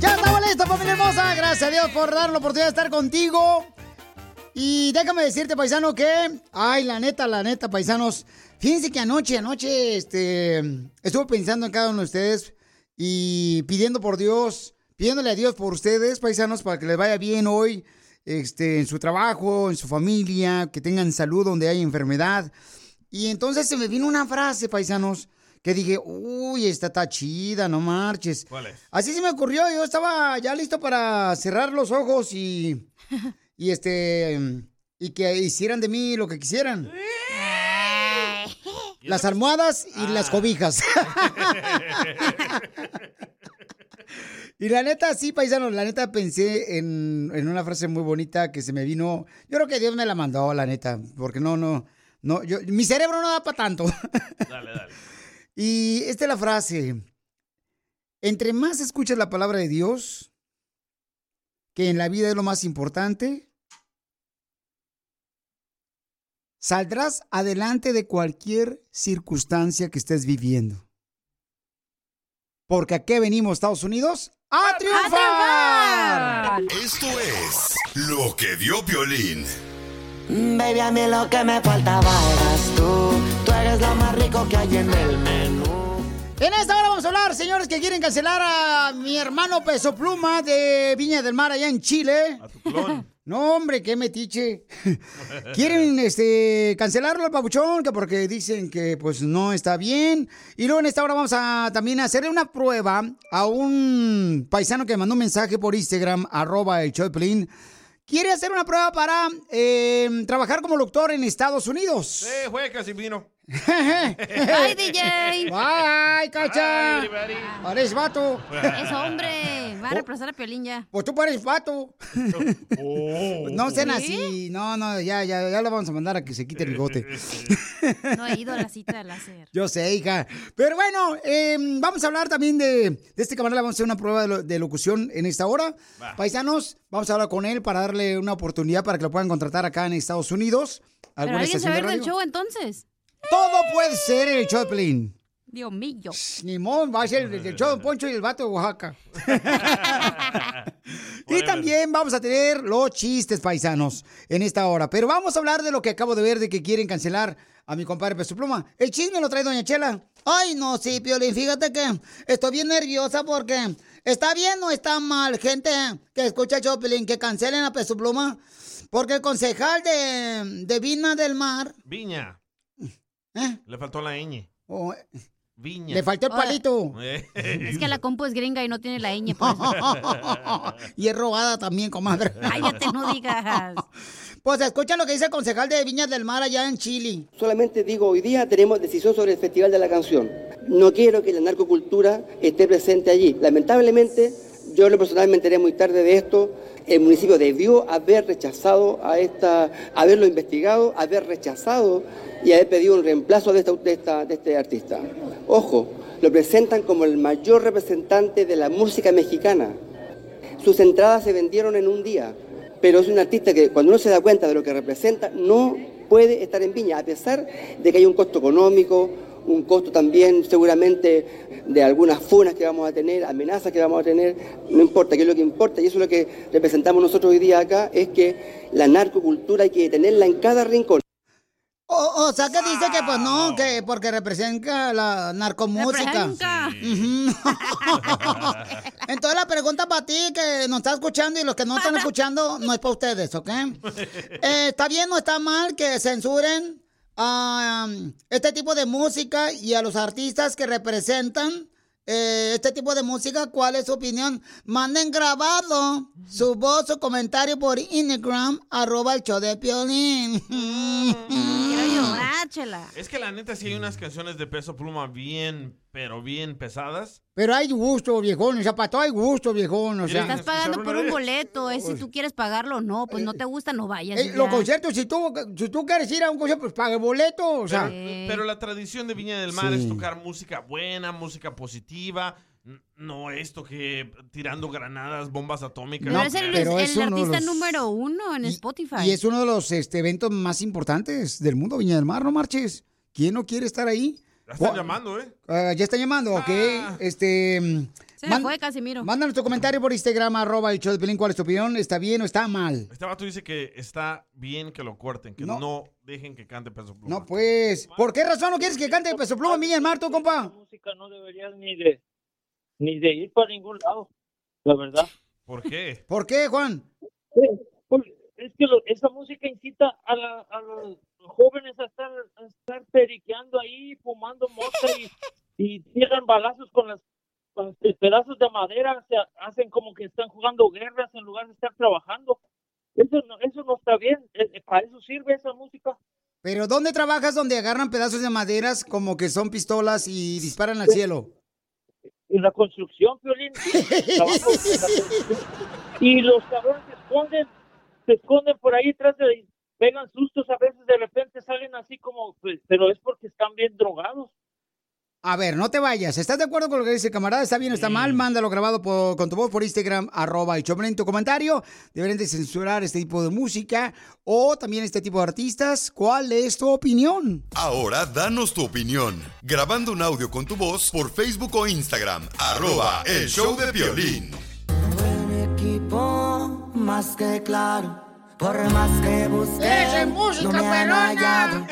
Ya estamos listos, familia hermosa. Gracias a Dios por dar la oportunidad de estar contigo. Y déjame decirte, paisano, que, ay, la neta, la neta, paisanos, fíjense que anoche, anoche, este, estuve pensando en cada uno de ustedes y pidiendo por Dios, pidiéndole a Dios por ustedes, paisanos, para que les vaya bien hoy, este, en su trabajo, en su familia, que tengan salud donde hay enfermedad. Y entonces se me vino una frase, paisanos, que dije, uy, esta está chida, no marches. ¿Cuál es? Así se me ocurrió, yo estaba ya listo para cerrar los ojos y, y este, y que hicieran de mí lo que quisieran. Las almohadas y las cobijas. Y la neta, sí, paisanos, la neta pensé en, en una frase muy bonita que se me vino. Yo creo que Dios me la mandó, la neta, porque no, no, no, yo, mi cerebro no da para tanto. Dale, dale. Y esta es la frase. Entre más escuchas la palabra de Dios, que en la vida es lo más importante, saldrás adelante de cualquier circunstancia que estés viviendo. Porque aquí venimos, Estados Unidos, a triunfar. Esto es lo que dio Piolín. Baby, a mí lo que me faltaba eras tú. Tú eres lo más rico que hay en el menú. En esta hora vamos a hablar, señores, que quieren cancelar a mi hermano Peso Pluma de Viña del Mar allá en Chile. A tu clon. No, hombre, qué metiche. Quieren este cancelarlo al papuchón, que porque dicen que pues no está bien. Y luego en esta hora vamos a también hacerle una prueba a un paisano que mandó un mensaje por Instagram, arroba el Piolín. Quiere hacer una prueba para eh, trabajar como doctor en Estados Unidos. Eh, juega casi Bye, DJ. Bye, cacha. Pareces vato. Es hombre. Va a reemplazar a Piolín ya. Pues tú pareces vato. Oh. No sean ¿Sí? así. No, no, ya, ya, ya lo vamos a mandar a que se quite el bigote. No he ido a la cita de láser. Yo sé, hija. Pero bueno, eh, vamos a hablar también de, de este camarada. Vamos a hacer una prueba de, lo- de locución en esta hora. Va. Paisanos, vamos a hablar con él para darle una oportunidad para que lo puedan contratar acá en Estados Unidos. Pero ¿Alguna alguien se va a ir del show entonces. Todo puede ser en el Pelín. Dios mío. Ni modo, va a ser el, el show de Poncho y el vato de Oaxaca. y también vamos a tener los chistes paisanos en esta hora. Pero vamos a hablar de lo que acabo de ver de que quieren cancelar a mi compadre Peso Pluma. El chisme lo trae Doña Chela. Ay, no, sí, Piolín, fíjate que estoy bien nerviosa porque está bien o está mal, gente que escucha Piolín, que cancelen a Peso Pluma. Porque el concejal de, de Vina del Mar, Viña. ¿Eh? Le faltó la ñ. Oh, Viña. le faltó el palito. Eh. Es que la compu es gringa y no tiene la ñ. por eso. y es robada también, comadre. Cállate, no digas. Pues escucha lo que dice el concejal de Viñas del Mar allá en Chile. Solamente digo, hoy día tenemos decisión sobre el Festival de la Canción. No quiero que la narcocultura esté presente allí. Lamentablemente, yo en lo personal me enteré muy tarde de esto. El municipio debió haber rechazado a esta, haberlo investigado, haber rechazado y haber pedido un reemplazo de, este artista. Ojo, lo presentan como el mayor representante de la música mexicana. Sus entradas se vendieron en un día, pero es un artista que cuando uno se da cuenta de lo que representa, no puede estar en Viña, a pesar de que hay un costo económico, un costo también seguramente de algunas funas que vamos a tener, amenazas que vamos a tener, no importa, que es lo que importa, y eso es lo que representamos nosotros hoy día acá, es que la narcocultura hay que tenerla en cada rincón. O, o sea que dice que pues no, que porque representa la narcomúsica. Ujú. Entonces la pregunta para ti que nos está escuchando y los que no están escuchando no es para ustedes, ¿ok? Eh, ¿Está bien o está mal que censuren a um, este tipo de música y a los artistas que representan eh, este tipo de música? ¿Cuál es su opinión? Manden grabado su voz o comentario por Instagram, arroba el show de Piolín. Es que la neta sí hay unas canciones de peso pluma bien, pero bien pesadas. Pero hay gusto, viejón, o sea, para todo hay gusto, viejón, o sea. Estás pagando por un boleto, es si tú quieres pagarlo o no, pues no te gusta, no vayas. Eh, los conciertos, si tú, si tú quieres ir a un concierto, pues paga el boleto, o sea. Pero, pero la tradición de Viña del Mar Sí. es tocar música buena, música positiva. No esto que tirando granadas, bombas atómicas. Pero es el, pero el es de artista los- número uno en Spotify. Y es uno de los este, eventos más importantes del mundo, Viña del Mar, ¿no marches? ¿Quién no quiere estar ahí? Ya están llamando, ¿eh? Ah, ya están llamando, ok. Ah. Este. Se me man- fue, Casimiro. Mándanos tu comentario por Instagram, arroba el show de Pelín, ¿cuál es tu opinión? ¿Está bien o está mal? Este vato dice que está bien que lo corten, que No. no, dejen que cante peso pluma. No, pues. ¿Por qué razón no quieres que cante Peso Pluma Viña del Mar, tú, compa? música no deberías ni de ni de ir para ningún lado, la verdad. ¿Por qué? ¿Por qué, Juan? Pues, es que lo- esa música incita a, la- a los jóvenes a estar, a estar periqueando ahí, fumando mota y, y tiran balazos con las con pedazos de madera, se hacen como que están jugando guerras en lugar de estar trabajando. Eso no, eso no está bien, eh, eh, para eso sirve esa música. Pero ¿dónde trabajas donde agarran pedazos de maderas como que son pistolas y disparan al cielo? En la construcción, Piolín. Trabajo en la construcción. Y los cabrones se esconden, se esconden por ahí detrás de pegan sustos, a veces de repente salen así como, pues, pero es porque están bien drogados. A ver, no te vayas. ¿Estás de acuerdo con lo que dice el camarada? ¿Está bien o está mal? Mándalo grabado por- con tu voz por Instagram, arroba el Choplin, tu comentario. Deberían de censurar este tipo de música o también este tipo de artistas. ¿Cuál es tu opinión? Ahora danos tu opinión. Grabando un audio con tu voz por Facebook o Instagram. Arroba el show de violín. Mi equipo más que claro, por más que busque, ¡Esa es música no me han hallado.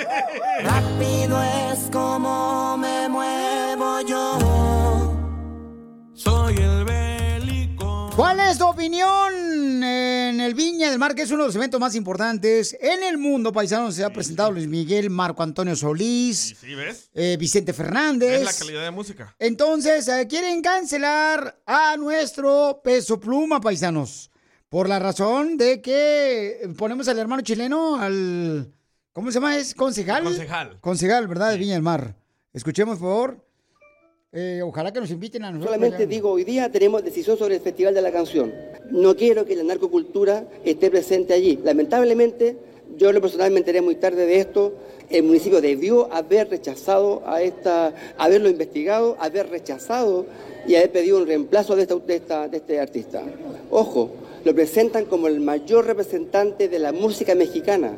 Rápido es como me muevo yo. Soy el bélico. ¿Cuál es tu opinión en el Viña del Mar, que es uno de los eventos más importantes en el mundo, paisanos? Se ha presentado Luis Miguel, Marco Antonio Solís, ¿Sí ves? eh, Vicente Fernández. Es la calidad de música. Entonces, eh, quieren cancelar a nuestro peso pluma, paisanos. Por la razón de que ponemos al hermano chileno, al. ¿Cómo se llama? ¿Es concejal? Concejal. Concejal, ¿verdad? De Viña del Mar. Escuchemos, por favor. Eh, ojalá que nos inviten a nosotros. Solamente digo, hoy día tenemos decisión sobre el Festival de la Canción. No quiero que la narcocultura esté presente allí. Lamentablemente, yo lo personal me enteré muy tarde de esto. El municipio debió haber rechazado a esta, haberlo investigado, haber rechazado y haber pedido un reemplazo de, esta, de, esta- de este artista. Ojo, lo presentan como el mayor representante de la música mexicana.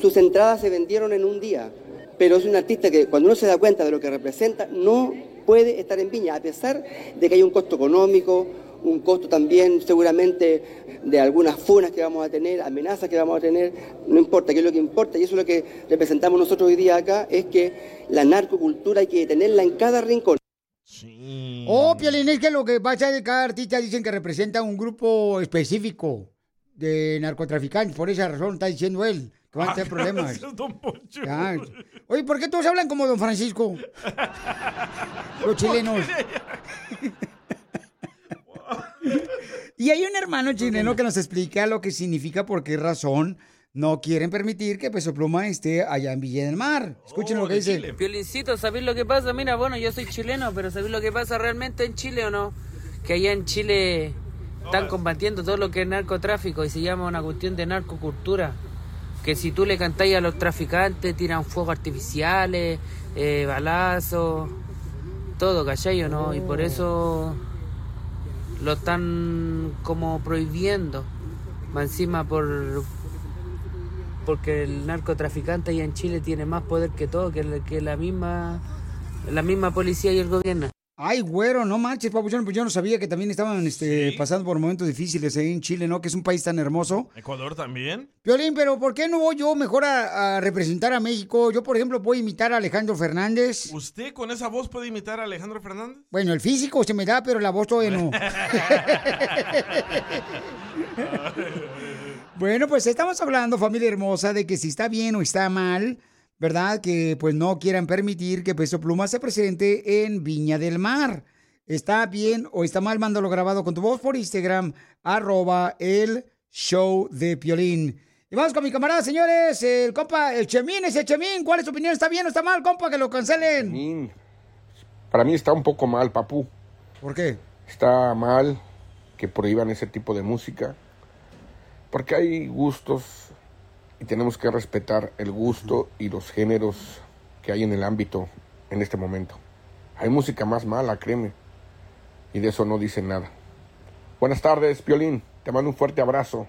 Sus entradas se vendieron en un día, pero es un artista que cuando uno se da cuenta de lo que representa, no puede estar en Viña, a pesar de que hay un costo económico, un costo también seguramente de algunas funas que vamos a tener, amenazas que vamos a tener, no importa, que es lo que importa, y eso es lo que representamos nosotros hoy día acá, es que la narcocultura hay que tenerla en cada rincón. Oh, Piolín, es que lo que pasa es que cada artista dicen que representa un grupo específico de narcotraficantes. Por esa razón está diciendo él que van a tener problemas. Es Don Poncho. Ya. Oye, ¿por qué todos hablan como Don Francisco? Los chilenos. Y hay un hermano chileno que nos explica lo que significa, por qué razón no quieren permitir que Peso Pluma esté allá en Villa del Mar. Escuchen lo que dice. Piolincito, ¿sabéis lo que pasa? Mira, bueno, yo soy chileno, pero ¿sabéis lo que pasa realmente en Chile o no? Que allá en Chile están combatiendo todo lo que es narcotráfico y se llama una cuestión de narcocultura. Que si tú le cantáis a los traficantes, tiran fuegos artificiales, eh, balazos, todo, ¿cachai o no? Y por eso lo están como prohibiendo. Más encima por porque el narcotraficante allá en Chile tiene más poder que todo, que, que la misma la misma policía y el gobierno. Ay, güero, no manches, papuchón, pues yo no sabía que también estaban este, pasando por momentos difíciles ahí en Chile, ¿no? Que es un país tan hermoso. Ecuador también. Violín, pero ¿por qué no voy yo mejor a, a representar a México? Yo, por ejemplo, puedo imitar a Alejandro Fernández. ¿Usted con esa voz puede imitar a Alejandro Fernández? Bueno, el físico se me da, pero la voz todavía no. Bueno, pues estamos hablando, familia hermosa, de que si está bien o está mal, ¿verdad? Que pues no quieran permitir que Peso Pluma se presente en Viña del Mar. ¿Está bien o está mal? Mándalo grabado con tu voz por Instagram, arroba el show de Piolín. Y vamos con mi camarada, señores, el compa, el Chemín, ese Chemín. ¿Cuál es tu opinión? ¿Está bien o está mal, compa, que lo cancelen? Chemín. Para mí está un poco mal, papú. ¿Por qué? Está mal que prohíban ese tipo de música. Porque hay gustos y tenemos que respetar el gusto y los géneros que hay en el ámbito en este momento. Hay música más mala, créeme. Y de eso no dicen nada. Buenas tardes, Piolín. Te mando un fuerte abrazo.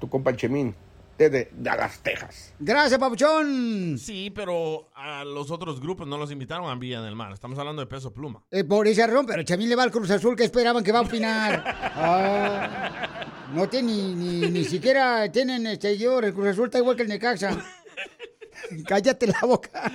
Tu compa Chemín, desde Dallas, Texas. Gracias, papuchón. Sí, pero a los otros grupos no los invitaron a Villa del Mar. Estamos hablando de Peso Pluma. Eh, por esa razón, pero Chamín le va al Cruz Azul, que esperaban que va a opinar? Ah, no tiene ni, ni, ni siquiera tienen este, seguidor, el Cruz Azul está igual que el Necaxa. Cállate la boca.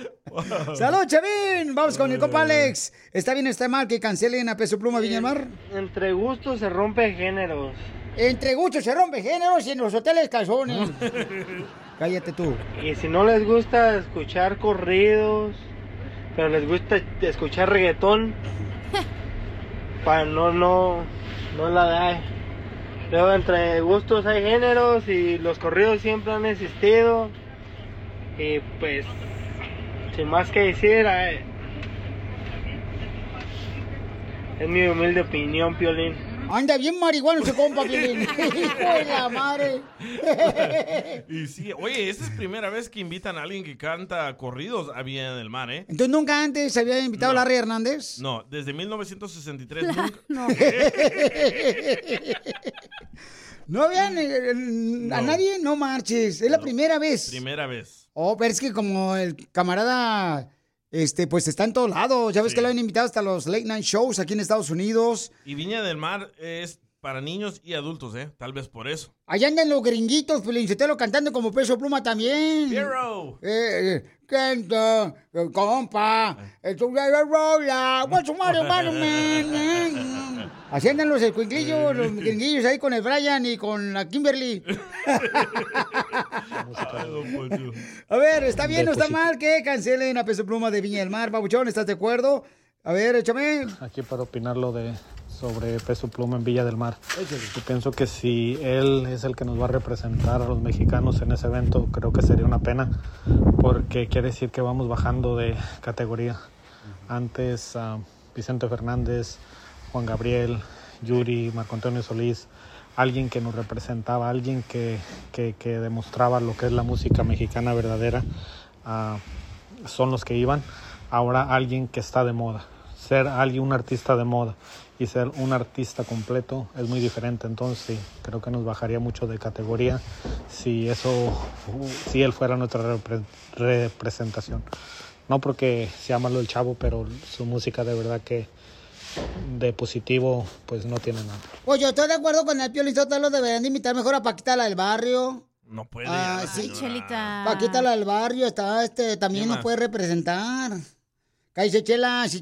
¡Salud, Chavín! Vamos con el compa Alex. ¿Está bien o está mal que cancelen a Peso Pluma Viña del Mar? Entre gustos se rompe géneros. Entre gustos se rompe géneros y en los hoteles calzones. Cállate tú. Y si no les gusta escuchar corridos, pero les gusta escuchar reggaetón, para no, no, no la da. Luego entre gustos hay géneros y los corridos siempre han existido. Y pues, sin más que decir, eh, es mi humilde opinión, Piolín. Anda bien marihuano ese compa, Piolín. Hijo de la madre. y sí, oye, esta es primera vez que invitan a alguien que canta corridos a Villa del Mar, ¿eh? Entonces, ¿nunca antes había invitado a Larry Hernández? No, desde 1963 nunca. no. ¿No habían eh, a No. nadie? No marches. Es la primera vez. Primera vez. Oh, pero es que como el camarada, este, pues está en todos lados. Ya ves que lo han invitado hasta los late night shows aquí en Estados Unidos. Y Viña del Mar es para niños y adultos, ¿eh? Tal vez por eso. Allá andan los gringuitos, Felicitelo cantando como peso pluma también. Hero. Eh, eh, canta, eh, compa, eh, tu la rola, what's man, man? Así andan los escuinclillos, los gringuillos ahí con el Brian y con la Kimberly. A ver, ¿está bien o está mal que cancelen a Peso Pluma de Viña del Mar? Babuchón, ¿estás de acuerdo? A ver, échame. Aquí para opinar lo de sobre Peso Pluma en Villa del Mar. Yo pienso que si él es el que nos va a representar a los mexicanos en ese evento, creo que sería una pena, porque quiere decir que vamos bajando de categoría. Antes ah, Vicente Fernández, Juan Gabriel, Yuri, Marco Antonio Solís, alguien que nos representaba, alguien que, que- que demostraba lo que es la música mexicana verdadera, ah, son los que iban. Ahora alguien que está de moda. Ser alguien, un artista de moda y ser un artista completo es muy diferente. Entonces sí, creo que nos bajaría mucho de categoría si eso, si él fuera nuestra repre- representación. No porque sea malo el chavo, pero su música de verdad que de positivo pues no tiene nada. Pues yo estoy de acuerdo con el Piolín Sotelo, deberían de invitar mejor a Paquita la del barrio. No puede. Ah, sí. señora. Paquita la del barrio está, este, también ¿Qué nos puede representar. Cállese, Chela, si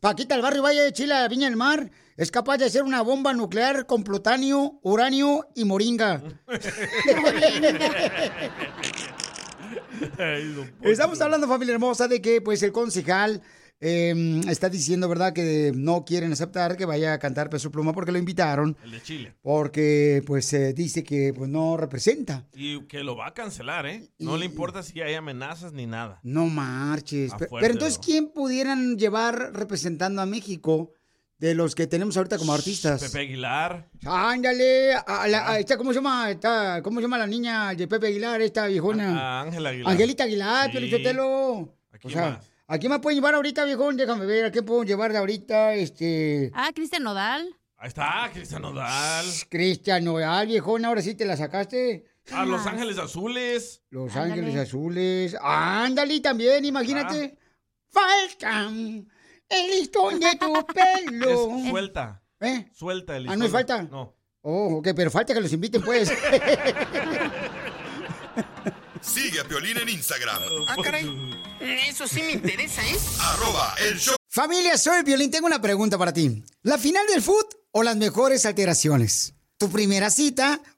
Paquita del barrio vaya de Chile a Viña del Mar, es capaz de hacer una bomba nuclear con plutonio, uranio y moringa. Estamos hablando, familia hermosa, de que pues el concejal eh, está diciendo, ¿verdad?, que no quieren aceptar que vaya a cantar Peso Pluma porque lo invitaron. El de Chile. Porque pues eh, dice que pues, no representa. Y que lo va a cancelar, ¿eh? No le importa si hay amenazas ni nada. No marches. Pero entonces, ¿quién pudieran llevar representando a México de los que tenemos ahorita como artistas? Pepe Aguilar. Ándale, a la- a esta, ¿cómo se llama? Esta, ¿Cómo se llama la niña de Pepe Aguilar, esta viejona? Ángela Aguilar. Angelita Aguilar, Sí. Piolichotelo. ¿A quién O sea, más? ¿A quién me pueden llevar ahorita, viejón? Déjame ver, ¿a quién puedo llevar de ahorita? Este... Ah, Cristian Nodal. Ahí está, Cristian Nodal. Cristian Nodal, viejón, ahora sí te la sacaste. A Los Ángeles Azules. Los Ándale. Ángeles Azules. Ándale también, imagínate. Faltan el listón de tu pelo. Es suelta. ¿Eh? Suelta el Ah, ¿no es listón. falta? No. Oh, ok, pero falta que los inviten, pues. Sigue a Piolín en Instagram. Ah, caray. Eso sí me interesa, ¿eh? Arroba el show. Familia, soy Violín. Tengo una pregunta para ti. ¿La final del foot o las mejores alteraciones? ¿Tu primera cita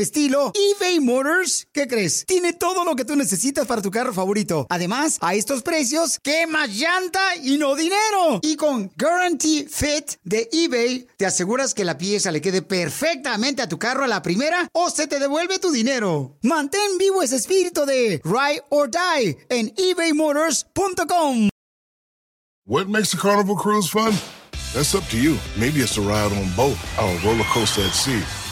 estilo, eBay Motors, ¿qué crees? Tiene todo lo que tú necesitas para tu carro favorito. Además, a estos precios, ¿qué más llanta y no dinero? Y con Guarantee Fit de eBay, te aseguras que la pieza le quede perfectamente a tu carro a la primera o se te devuelve tu dinero. Mantén vivo ese espíritu de Ride or Die en ebaymotors.com. What makes a carnival cruise fun? That's up to you. Maybe it's a ride on boat, or a roller coaster at sea,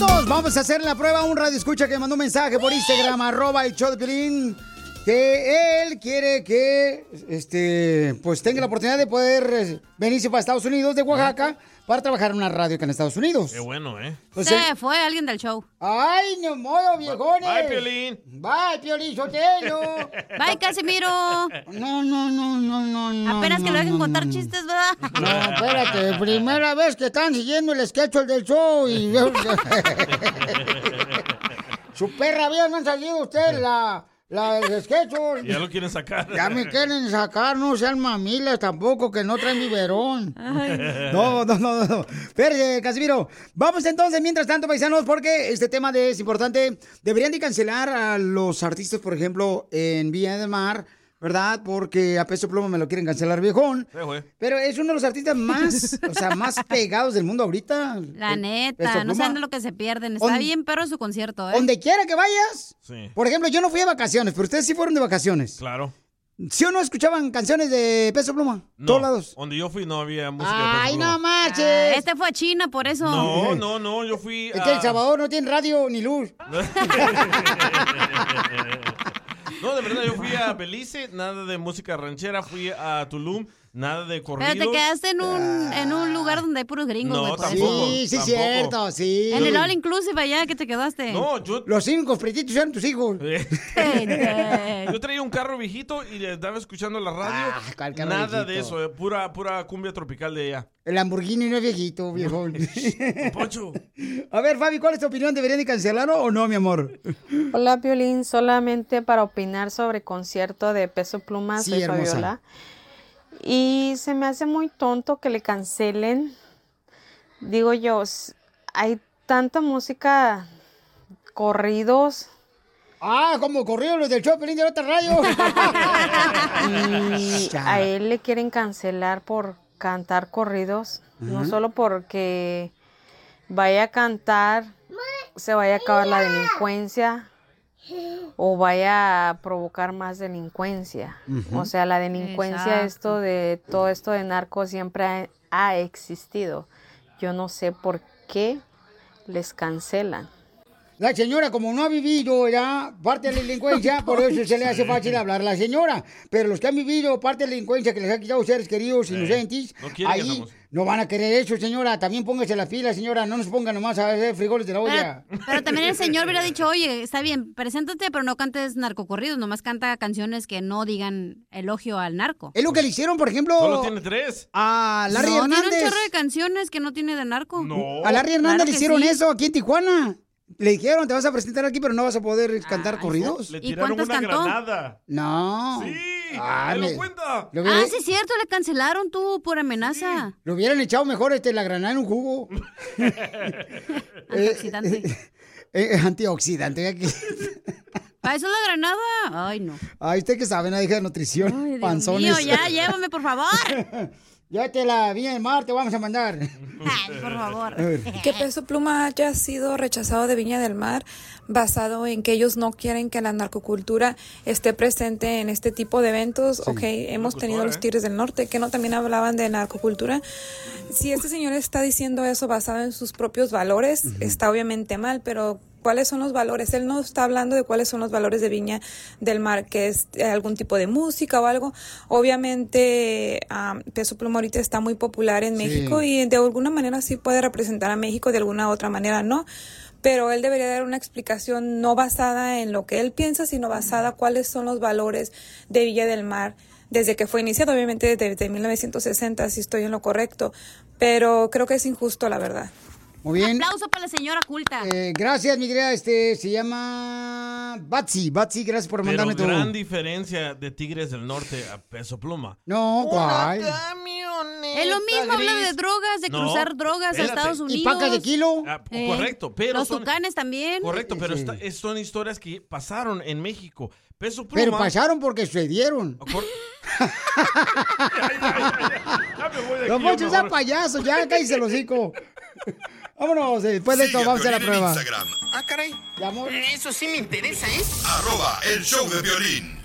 Vamos a hacer la prueba. Un radio escucha que mandó un mensaje por Instagram, arroba el show que él quiere que este pues tenga la oportunidad de poder eh, venirse para Estados Unidos de Oaxaca para trabajar en una radio que en Estados Unidos. Qué bueno, ¿eh? Entonces- Se fue alguien del show. ¡Ay, no modo, viejones! Bye, Piolín. ¡Bye, Piolín Sotelo! Bye, Casimiro. No, no, no, no, no, no. Apenas que no, lo dejen no, contar no. chistes, ¿verdad? No, espérate, primera vez que están siguiendo el sketch del show y... Su perra vida no han salido ustedes la, la del sketch. Ya lo quieren sacar. Ya me quieren sacar, no sean mamilas tampoco, que no traen biberón. Ay. No, no, no, no. Espérate, Casimiro. Vamos entonces, mientras tanto, paisanos, porque este tema de- es importante. Deberían de cancelar a los artistas, por ejemplo, en Villa del Mar, ¿verdad? Porque a peso pluma me lo quieren cancelar, viejón. Sí. Pero es uno de los artistas más, o sea, más pegados del mundo ahorita. La neta, no saben de lo que se pierden. Está On- bien perro su concierto, ¿eh? Donde quiera que vayas. Sí. Por ejemplo, yo no fui de vacaciones, pero ustedes sí fueron de vacaciones. Claro. ¿Sí o no escuchaban canciones de Peso Pluma? No, Todos lados. Donde yo fui no había música de Ay, Peso no marches. Ah, este fue a China, por eso. No, no, no, yo fui Es que El a- Salvador no tiene radio ni luz. No, de verdad, yo fui a Belice, nada de música ranchera, fui a Tulum, nada de corridos. Pero te quedaste en un, en un lugar donde hay puros gringos, No, tampoco. Sí, sí, tampoco. cierto, sí. En el All Inclusive allá que te quedaste. No, yo... Los cinco pretitos eran tus hijos. Yo traía un carro viejito y le estaba escuchando la radio. Ah, ¿cuál carro Nada de eso, eh, pura, pura cumbia tropical de ella. El Lamborghini no es viejito, viejo. Poncho. A ver, Fabi, ¿cuál es tu opinión? ¿Deberían de cancelarlo o no, mi amor? Hola, Violín, solamente para opinar sobre concierto de Peso Pluma, Sí, soy hermosa. Y se me hace muy tonto que le cancelen. Digo yo, hay tanta música, corridos. Ah, como corrido los del Chopin de otra radio. Y a él le quieren cancelar por cantar corridos, no solo porque vaya a cantar, se vaya a acabar la delincuencia o vaya a provocar más delincuencia. O sea, la delincuencia, Exacto. esto de todo esto de narco siempre ha, ha existido. Yo no sé por qué les cancelan. La señora, como no ha vivido ya parte de la delincuencia, por eso se le hace fácil hablar a la señora. Pero los que han vivido parte de la delincuencia que les ha quitado seres queridos, inocentes, no ahí no van a querer eso, señora. También póngase las pilas, señora. No nos pongan nomás a hacer frijoles de la olla. Pero, pero también el señor hubiera dicho, oye, está bien, preséntate, pero no cantes narcocorridos, nomás canta canciones que no digan elogio al narco. Es lo que le hicieron, por ejemplo, Solo tiene tres. a Larry no, tiene un Hernández. chorro de canciones que no tiene de narco. No. A Larry Hernández Claro le hicieron sí. eso aquí en Tijuana. Le dijeron, te vas a presentar aquí, pero no vas a poder cantar corridos. Le ¿Y tiraron cuántos una cantó? granada. No. Sí. Ah, ¡Ahí me- lo cuenta! lo Ah, sí es cierto, le cancelaron tú por amenaza. Le hubieran echado mejor este, la granada en un jugo. Antioxidante. Eh, eh, antioxidante. aquí. ¿Para eso la granada? Ay, no. Ay, usted que sabe, nadie de nutrición. Ay, Dios panzones. mío, ya, llévame, por favor. Llévatela bien, mar, te vamos a mandar. Ay, por favor. Que Peso Pluma haya sido rechazado de Viña del Mar basado en que ellos no quieren que la narcocultura esté presente en este tipo de eventos. ok, hemos tenido los Tigres del Norte que no también hablaban de narcocultura. Si este señor está diciendo eso basado en sus propios valores, está obviamente mal, pero ¿cuáles son los valores? Él no está hablando de cuáles son los valores de Viña del Mar, que es eh, algún tipo de música o algo. Obviamente, ah, Peso Pluma ahorita está muy popular en Sí. México y de alguna manera sí puede representar a México, de alguna otra manera no. Pero él debería dar una explicación no basada en lo que él piensa, sino basada cuáles son los valores de Villa del Mar desde que fue iniciado, obviamente desde 1960, si estoy en lo correcto. Pero creo que es injusto, la verdad. Muy bien. Aplauso para la señora culta. Eh, gracias, mi querida. Este se llama Batsy. Batsy, gracias por Pero mandarme tu. gran diferencia de Tigres del Norte a Peso Pluma. No, ¿cuál? Es lo mismo, habla de drogas, de No, cruzar drogas espérate. a Estados ¿Y Unidos. pacas de kilo? Ah, correcto, pero Los son- tucanes también. Correcto, pero Sí. son historias que pasaron en México. Peso Pluma. Pero pasaron porque sucedieron. Don Poncho, sea payaso, ya cállese el hocico. Vámonos, eh, después de esto Sigue a vamos a hacer la prueba. Instagram, Ah, caray. Eso sí me interesa, ¿eh? arroba el show de violín.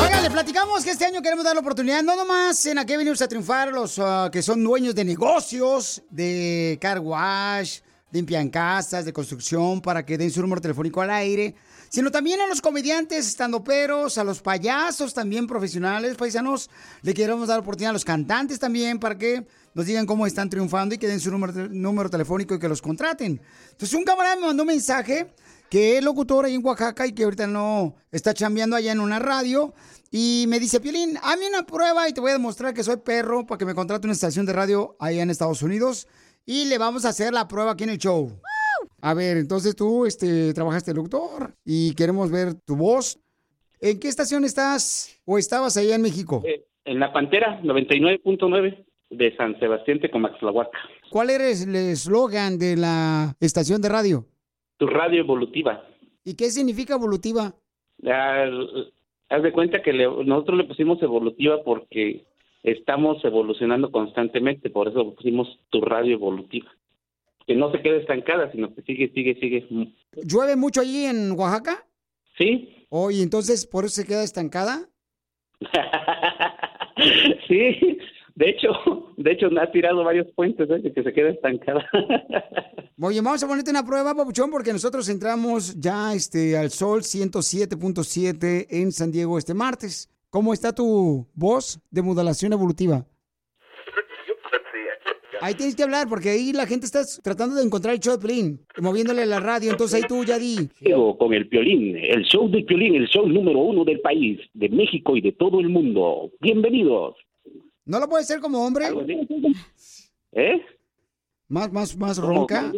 Oigan, le platicamos que este año queremos dar la oportunidad, no nomás en a qué venimos a triunfar los ah, que son dueños de negocios, de car wash, limpian casas, de construcción, para que den su número telefónico al aire, sino también a los comediantes, estandoperos, a los payasos también profesionales, paisanos. Le queremos dar la oportunidad a los cantantes también para que nos digan cómo están triunfando y que den su número, número telefónico y que los contraten. Entonces, un camarada me mandó un mensaje que es locutor ahí en Oaxaca y que ahorita no está chambeando allá en una radio. Y me dice, Piolín, hazme una prueba y te voy a demostrar que soy perro para que me contrate una estación de radio allá en Estados Unidos. Y le vamos a hacer la prueba aquí en el show. A ver, entonces tú este, trabajaste locutor y queremos ver tu voz. ¿En qué estación estás o estabas allá en México? En La Pantera, 99.9 de San Sebastián Tecomaxtlahuaca. ¿Cuál era el eslogan de la estación de radio? Tu radio evolutiva. ¿Y qué significa evolutiva? Haz de cuenta que le- nosotros le pusimos evolutiva porque estamos evolucionando constantemente, por eso pusimos tu radio evolutiva. Que no se quede estancada, sino que sigue, sigue, sigue. ¿Llueve mucho allí en Oaxaca? Sí. Oh, y entonces por eso se queda estancada. sí, de hecho, de hecho me ha tirado varios puentes ¿eh? de que se queda estancada. Oye, vamos a ponerte una prueba, papuchón, porque nosotros entramos ya este, al sol 107.7 en San Diego este martes. ¿Cómo está tu voz de modulación evolutiva? Ahí tienes que hablar, porque ahí la gente está tratando de encontrar el show de Pelín, moviéndole la radio, entonces ahí tú ya di. Con el Piolín, el show del Piolín, el show número uno del país, de México y de todo el mundo. Bienvenidos. ¿No lo puede ser como hombre? ¿Eh? Más, más, más ronca.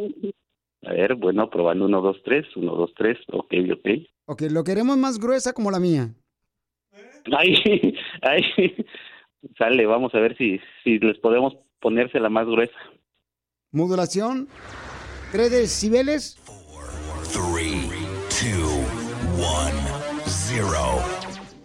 A ver, bueno, probando uno, dos, tres, uno, dos, tres, ok, ok. Ok, lo queremos más gruesa como la mía. Ay, ay, sale, vamos a ver si, si les podemos ponérsela más gruesa. Modulación. ¿Tres decibeles? Three, two, one, zero.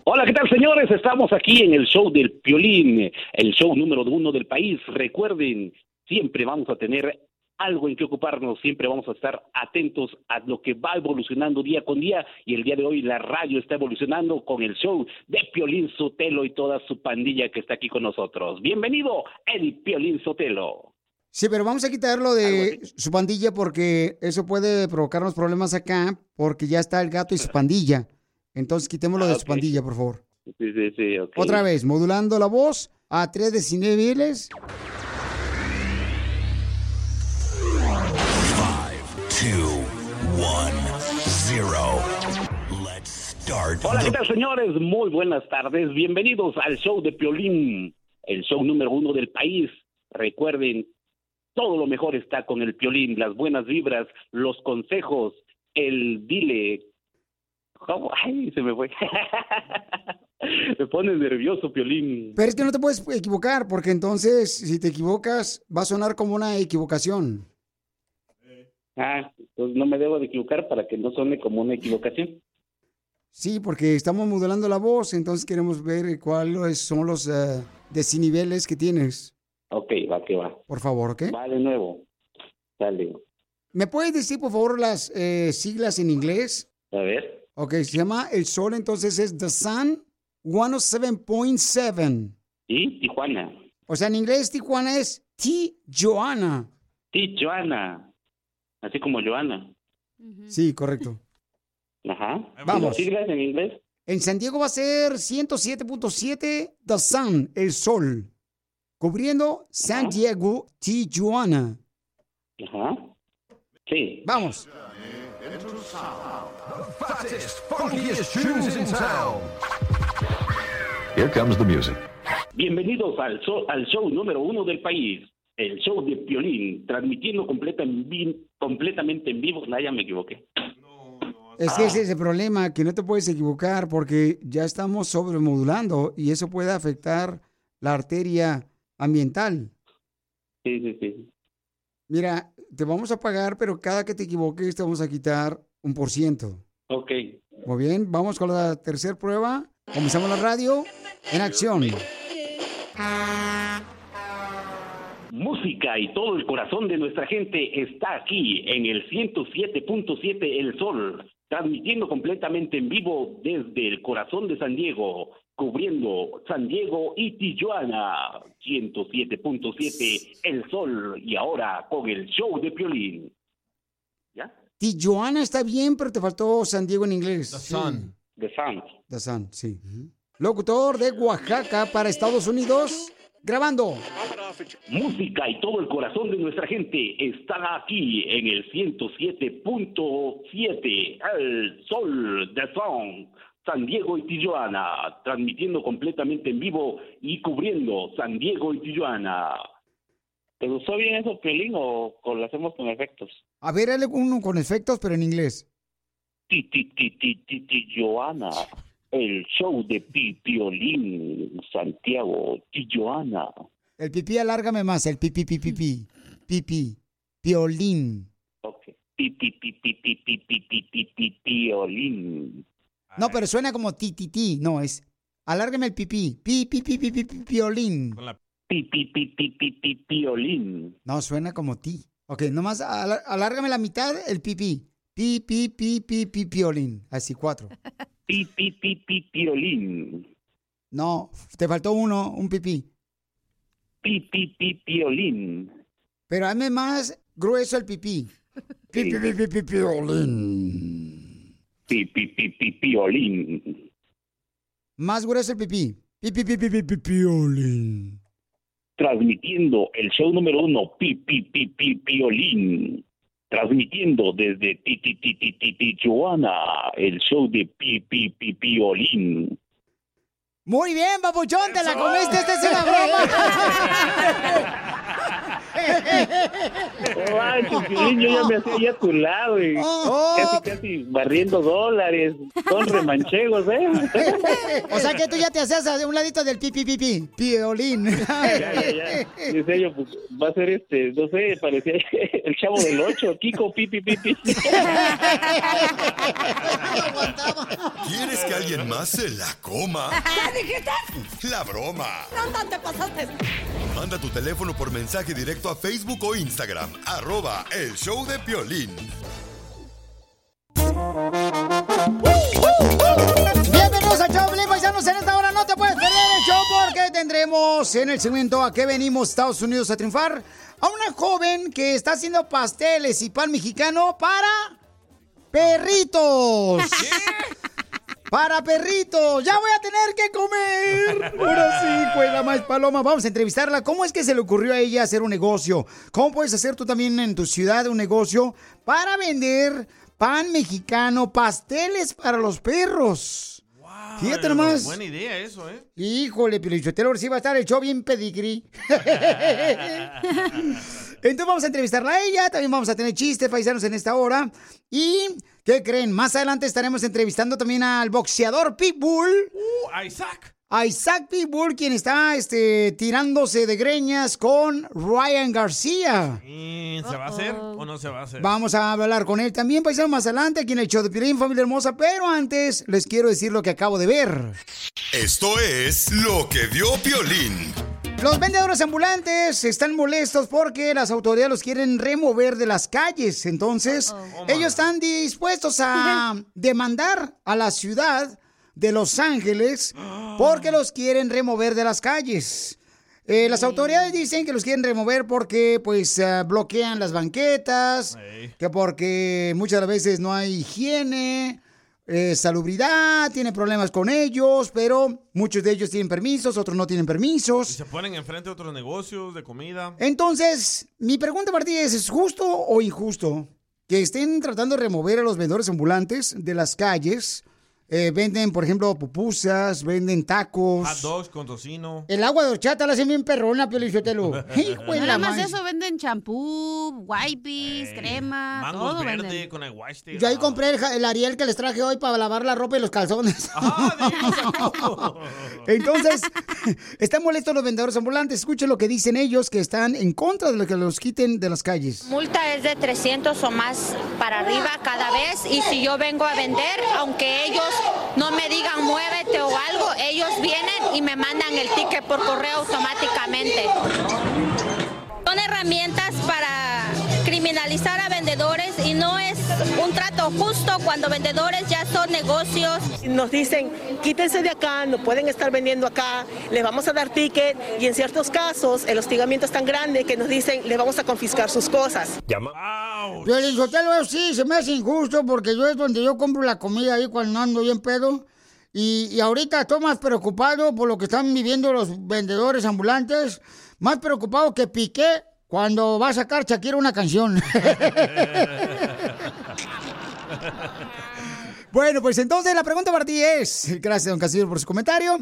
Hola, ¿qué tal, señores? Estamos aquí en el show del Piolín, el show número uno del país. Recuerden, siempre vamos a tener algo en que ocuparnos, siempre vamos a estar atentos a lo que va evolucionando día con día y el día de hoy la radio está evolucionando con el show de Piolín Sotelo y toda su pandilla que está aquí con nosotros. Bienvenido, el Piolín Sotelo. Sí, pero vamos a quitarlo de su pandilla porque eso puede provocarnos problemas acá porque ya está el gato y su pandilla. Entonces quitémoslo de Ah, su ok. pandilla, por favor. Sí, sí, sí, ok. Otra vez, modulando la voz a tres decibeles. Two, one, zero. Let's start. Hola, the ¿qué tal, señores? Muy buenas tardes. Bienvenidos al show de Piolín, el show número uno del país. Recuerden, todo lo mejor está con el Piolín, las buenas vibras, los consejos, el dile, ¿Cómo? Ay, se me fue. me pones nervioso, Piolín. Pero es que no te puedes equivocar, porque entonces, si te equivocas, va a sonar como una equivocación. Ah, pues no me debo de equivocar para que no suene como una equivocación. Sí, porque estamos modelando la voz, entonces queremos ver cuáles son los eh, deciniveles que tienes. Ok, va que va. Por favor, ¿ok? Va de nuevo. Dale. ¿Me puedes decir, por favor, las eh, siglas en inglés? A ver. Ok, se llama El Sol, entonces es The Sun 107.7. ¿Y Tijuana? O sea, en inglés Tijuana es T. Joanna. Sí, Joana. Así como Joana. Sí, correcto. Ajá. Vamos. ¿Y las siglas en inglés? En San Diego va a ser 107.7 The Sun, El Sol. Cubriendo San Diego, Tijuana. Ajá. Sí. Vamos. Fattest, funkiest tunes in town. Here comes the music. Bienvenidos al show, al show número uno del país, el show de Piolín, transmitiendo completa en vi- completamente en vivo. No, ya me equivoqué. Es que ese es el problema, que no te puedes equivocar porque ya estamos sobremodulando y eso puede afectar la arteria ambiental. Sí, sí, sí. Mira, te vamos a pagar, pero cada que te equivoques te vamos a quitar un por ciento. Ok. Muy bien, vamos con la tercera prueba. Comenzamos la radio en acción. Música y todo el corazón de nuestra gente está aquí en el 107.7 El Sol, transmitiendo completamente en vivo desde el corazón de San Diego, cubriendo San Diego y Tijuana. 107.7 El Sol y ahora con el show de Piolín. Tijuana está bien, pero te faltó San Diego en inglés. The Sun. The Sun. The Sun, sí. Locutor de Oaxaca para Estados Unidos, grabando. Música y todo el corazón de nuestra gente está aquí en el 107.7 El Sol de Son, San Diego y Tijuana, transmitiendo completamente en vivo y cubriendo San Diego y Tijuana. ¿Te gustó bien eso, Piolín, o lo hacemos con efectos? A ver, dale uno con efectos, pero en inglés. Ti, ti, ti, ti, el show de pi, Piolín, Santiago, ti, Joana. El pipí, alárgame más, el pipi, pipi, pipi, pipi, Piolín. Ok, pipi, pipi, pipi, pipi, pipi, piolín. No, pero suena como ti, ti, ti. No, es alárgame el pipí. Pi, pi, pi, pi, pi, pi, piolín. Pi, pi, pi, pi, pi, pi, piolín. No, suena como ti. Ok, nomás ala- alárgame la mitad el pipí. Pi, pi, pi, pi, pi, piolín. Así, cuatro. Pi, pi, pi, pi, piolín. No, te faltó uno, un pipí. Pi, pi, pi, piolín. Pero hazme más grueso el pipí. Pi, pi, pi, pi, pi, piolín. Pi, pi, pi, pi, piolín. Más grueso el pipí. Pi, pi, pi, pi, pi, pi, piolín. Transmitiendo el show número uno, Pi, pi, pi, pi, piolín. Transmitiendo desde ti, ti, ti, ti, ti, Tijuana, el show de Pi, pi, pi, piolín. Muy bien, papuchón, te la comiste, esta es una No manches, Piolín, yo ya me hacía ya a tu lado y Oh. casi, casi barriendo dólares. Son remanchegos, ¿eh? O sea que tú ya te hacías a un ladito del pipi pipi, piolín. Ya, ya, ya. En serio, pues va a ser este, no sé, parecía el chavo del 8, Kiko, pipi, pipi. ¿Quieres que alguien más se la coma? ¿Qué dijiste? La broma. No, te pasaste. Manda tu teléfono por mensaje directo a Facebook o Instagram. Arroba el show de Piolín. Bienvenidos a Choplin, paisanos. En esta hora no te puedes perder el show porque tendremos en el segmento a qué venimos Estados Unidos a triunfar a una joven que está haciendo pasteles y pan mexicano para perritos. Para perritos, ya voy a tener que comer. Ahora sí, pues la más paloma. Vamos a entrevistarla. ¿Cómo es que se le ocurrió a ella hacer un negocio? ¿Cómo puedes hacer tú también en tu ciudad un negocio para vender pan mexicano, pasteles para los perros? Fíjate nomás. Buena idea eso, ¿eh? Híjole, Pilichotelo, sí va a estar el show bien pedigrí. Entonces vamos a entrevistarla a ella, también vamos a tener chistes paisanos en esta hora. ¿Y qué creen? Más adelante estaremos entrevistando también al boxeador Pitbull. Uh, Isaac. A Isaac Pitbull, quien está este, tirándose de greñas con Ryan García. ¿Y ¿Se va a hacer o no se va a hacer? Vamos a hablar con él también, paisano, más adelante aquí en el show de Piolín, familia hermosa. Pero antes les quiero decir lo que acabo de ver. Esto es lo que vio Piolín. Los vendedores ambulantes están molestos porque las autoridades los quieren remover de las calles. Entonces, ellos están dispuestos a demandar a la ciudad de Los Ángeles porque los quieren remover de las calles. Eh, las autoridades dicen que los quieren remover porque pues eh, bloquean las banquetas, que porque muchas veces no hay higiene, eh, salubridad, tienen problemas con ellos, pero muchos de ellos tienen permisos, otros no tienen permisos. Y se ponen enfrente de otros negocios de comida. Entonces, mi pregunta para ti es, ¿es justo o injusto que estén tratando de remover a los vendedores ambulantes de las calles? Eh, venden, por ejemplo, pupusas, venden tacos. Hot dogs con tocino. El agua de horchata la hacen bien perrona, Piolichotelo. Nada más eso venden champú, wipes, crema, Mangos todo verde venden. con el. Yo ahí compré el, Ariel que les traje hoy para lavar la ropa y los calzones. Entonces, están molestos los vendedores ambulantes. Escuchen lo que dicen ellos que están en contra de lo que los quiten de las calles. Multa es de 300 o más para arriba cada vez y si yo vengo a vender, aunque ellos no me digan muévete o algo, ellos vienen y me mandan el ticket por correo automáticamente. Son herramientas para criminalizar a vendedores y no un trato justo cuando vendedores ya son negocios. Nos dicen, quítense de acá, no pueden estar vendiendo acá, les vamos a dar ticket y en ciertos casos el hostigamiento es tan grande que nos dicen, les vamos a confiscar sus cosas. Piolichotelo, sí, se me hace injusto porque yo es donde yo compro la comida ahí cuando ando bien pedo. Y, y ahorita estoy más preocupado por lo que están viviendo los vendedores ambulantes. Más preocupado que Piqué cuando va a sacar Shakira una canción. Bueno, pues entonces la pregunta para ti es, gracias don Castillo por su comentario,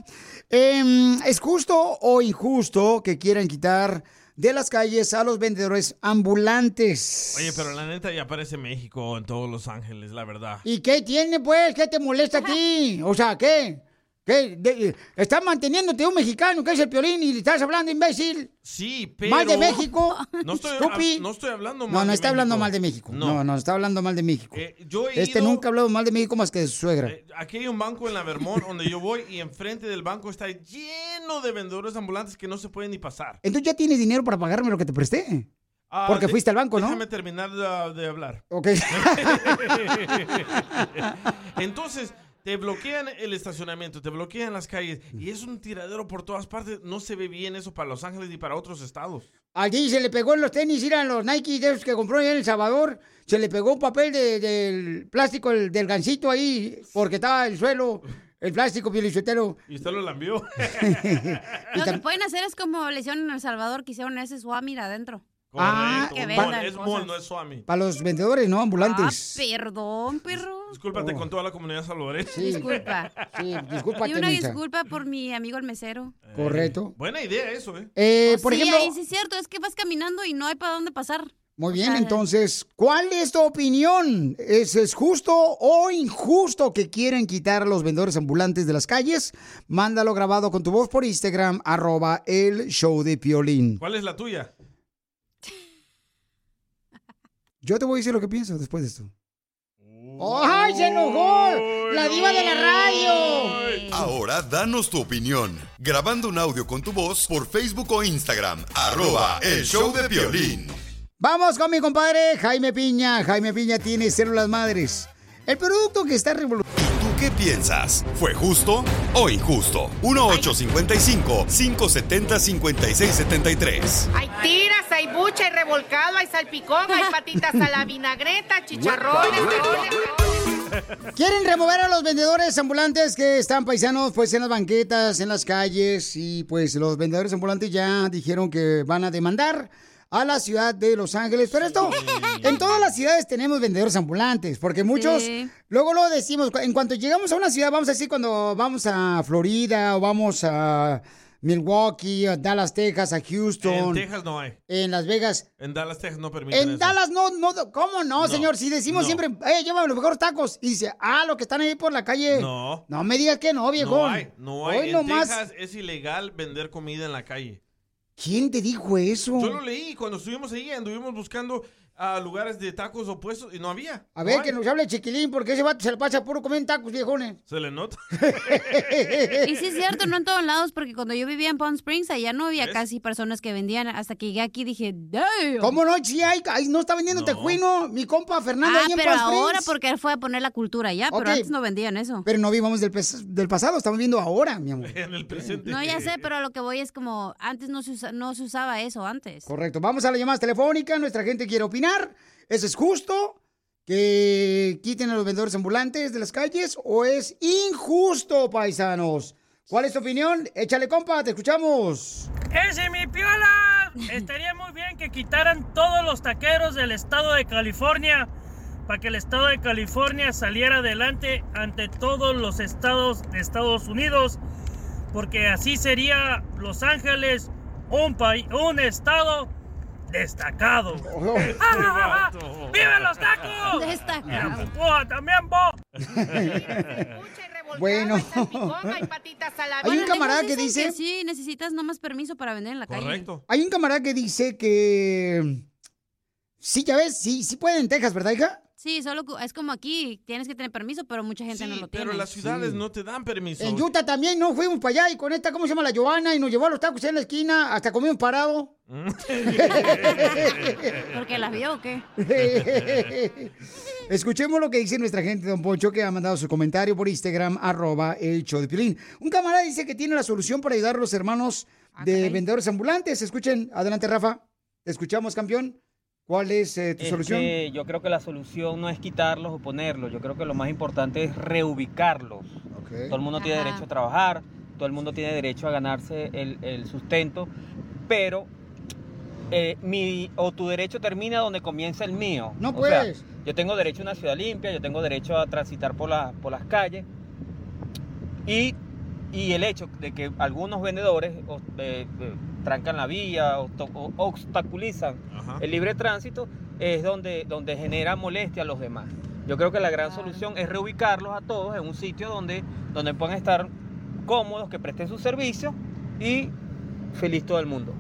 em, ¿es justo o injusto que quieran quitar de las calles a los vendedores ambulantes? Oye, pero la neta ya parece México en todos Los Ángeles, la verdad. ¿Y qué tiene pues? ¿Qué te molesta a ti? O sea, ¿qué? ¿Qué? De- estás manteniéndote un mexicano que es el Piolín y le estás hablando imbécil. Sí, pero... Mal de México. No estoy, Estúpido. no estoy hablando mal No, no de está hablando mal de México. No. No, no, está hablando mal de México. Eh, yo he este ido- nunca ha hablado mal de México más que de su suegra. Aquí hay un banco en la Vermont donde yo voy y enfrente del banco está lleno de vendedores ambulantes que no se pueden ni pasar. Entonces ya tienes dinero para pagarme lo que te presté. Ah, Porque de- fuiste al banco, ¿no? Déjame terminar de, de hablar. Ok. Entonces, te bloquean el estacionamiento, te bloquean las calles y es un tiradero por todas partes. No se ve bien eso para Los Ángeles ni para otros estados. Al Didi se le pegó en los tenis, eran los Nike de esos que compró allá en El Salvador. Se le pegó un papel de- del plástico el- del gancito ahí porque estaba el suelo, el plástico pielichotero. Y usted lo lambió. Lo que pueden hacer es como le hicieron en El Salvador, que hicieron ese swamir adentro. Ah, que vendan es mall, no es Swami. Para los vendedores, ¿no? Ah, Ambulantes. perdón, perro. Discúlpate Oh. con toda la comunidad salvadoreña. Disculpa. Sí, discúlpate, Y una disculpa por mi amigo el mesero. Correcto. Buena idea eso, ¿eh? Eh, por sí, ejemplo, ahí sí es cierto, es que vas caminando y no hay para dónde pasar. muy bien, sea, entonces, ¿cuál es tu opinión? ¿Es, ¿Es justo o injusto que quieren quitar a los vendedores ambulantes de las calles? Mándalo grabado con tu voz por Instagram, arroba el show de Piolín. ¿Cuál es la tuya? Yo te voy a decir lo que pienso después de esto. ¡Ay, se enojó! ¡La diva de la radio! Ahora danos tu opinión. Grabando un audio con tu voz por Facebook o Instagram. Arroba el show de violín. Vamos con mi compadre Jaime Piña. Jaime Piña tiene células madres. El producto que está revolucionando. ¿Tú qué piensas? ¿Fue justo o injusto? 1855-570-5673. Hay tiras, hay bucha, hay revolcado, hay salpicón, hay patitas a la vinagreta, chicharrones. Quieren remover a los vendedores ambulantes que están paisanos pues en las banquetas, en las calles y pues los vendedores ambulantes ya dijeron que van a demandar a la ciudad de Los Ángeles. Pero esto, en todas las ciudades tenemos vendedores ambulantes, porque muchos, Sí. luego lo decimos, en cuanto llegamos a una ciudad, vamos a decir cuando vamos a Florida o vamos a Milwaukee, a Dallas, Texas, a En Houston, Texas no hay. en Las Vegas. En Dallas, Texas no permiten En eso. Dallas no, no, ¿cómo no, No, señor? Si decimos no. siempre, eh, llévame los mejores tacos. Y dice, ah, los que están ahí por la calle. No. No me digas que no, viejo. No hay, no hay. Hoy en nomás. Texas es ilegal vender comida en la calle. ¿Quién te dijo eso? Yo lo leí cuando estuvimos ahí, anduvimos buscando ah, lugares de tacos opuestos y no había. A No ver, hay. que nos hable Chiquilín, porque ese vato se le pasa puro comer tacos, viejones. Se le nota. Y sí es cierto, no en todos lados, porque cuando yo vivía en Palm Springs, allá no había casi personas que vendían. Hasta que llegué aquí dije, ¡Damn! ¿Cómo no? Sí hay, ahí no está vendiendo tejuino, mi compa Fernando Ah, ahí en pero Palm Springs. ahora porque él fue a poner la cultura ya, Ok. pero antes no vendían eso. Pero no vivamos del, pes- del pasado, estamos viendo ahora, mi amor. En el presente. No, ya sé, pero a lo que voy es como, antes no se, usa- no se usaba eso, antes. Correcto. Vamos a la llamada telefónica. Nuestra gente quiere opinar. ¿Eso es justo que quiten a los vendedores ambulantes de las calles o es injusto, paisanos? ¿Cuál es tu opinión? Échale, compa, te escuchamos. ¡Ese mi piola! Estaría muy bien que quitaran todos los taqueros del estado de California para que el estado de California saliera adelante ante todos los estados de Estados Unidos, porque así sería Los Ángeles un un estado destacado. ¡Ah, ah, ah! ¡Viven los tacos! Destacado. También vos. Bueno. Hay un camarada que dice... sí, necesitas nomás permiso para vender en la calle. Hay un camarada que dice que... Sí, ya ves, sí, sí puede en Texas, ¿verdad, hija? Sí, solo es como aquí, tienes que tener permiso, pero mucha gente no lo tiene. Pero las ciudades no te dan permiso. En Utah también, ¿no? Fuimos para allá y con esta, ¿cómo se llama? La Giovanna y nos llevó a los tacos en la esquina, hasta comimos parado. ¿Porque la vio o qué? Escuchemos lo que dice nuestra gente, don Poncho, que ha mandado su comentario por Instagram, arroba el show de Piolín. Un camarada dice que tiene la solución para ayudar a los hermanos Ah, de vendedores ambulantes. Escuchen, adelante, Rafa. Te escuchamos, campeón. ¿Cuál es eh, tu solución? que yo creo que la solución no es quitarlos o ponerlos, yo creo que lo más importante es reubicarlos. Todo el mundo tiene derecho a trabajar, todo el mundo tiene derecho a ganarse el, el sustento, pero eh, mi, o tu derecho termina donde comienza el mío. No, O sea, yo tengo derecho a una ciudad limpia, yo tengo derecho a transitar por, la- por las calles y, y el hecho de que algunos vendedores eh, eh, trancan la vía o, obstaculizan el libre tránsito es donde, donde genera molestia a los demás. Yo creo que la gran solución es reubicarlos a todos en un sitio donde, donde puedan estar cómodos, que presten su servicio y feliz todo el mundo.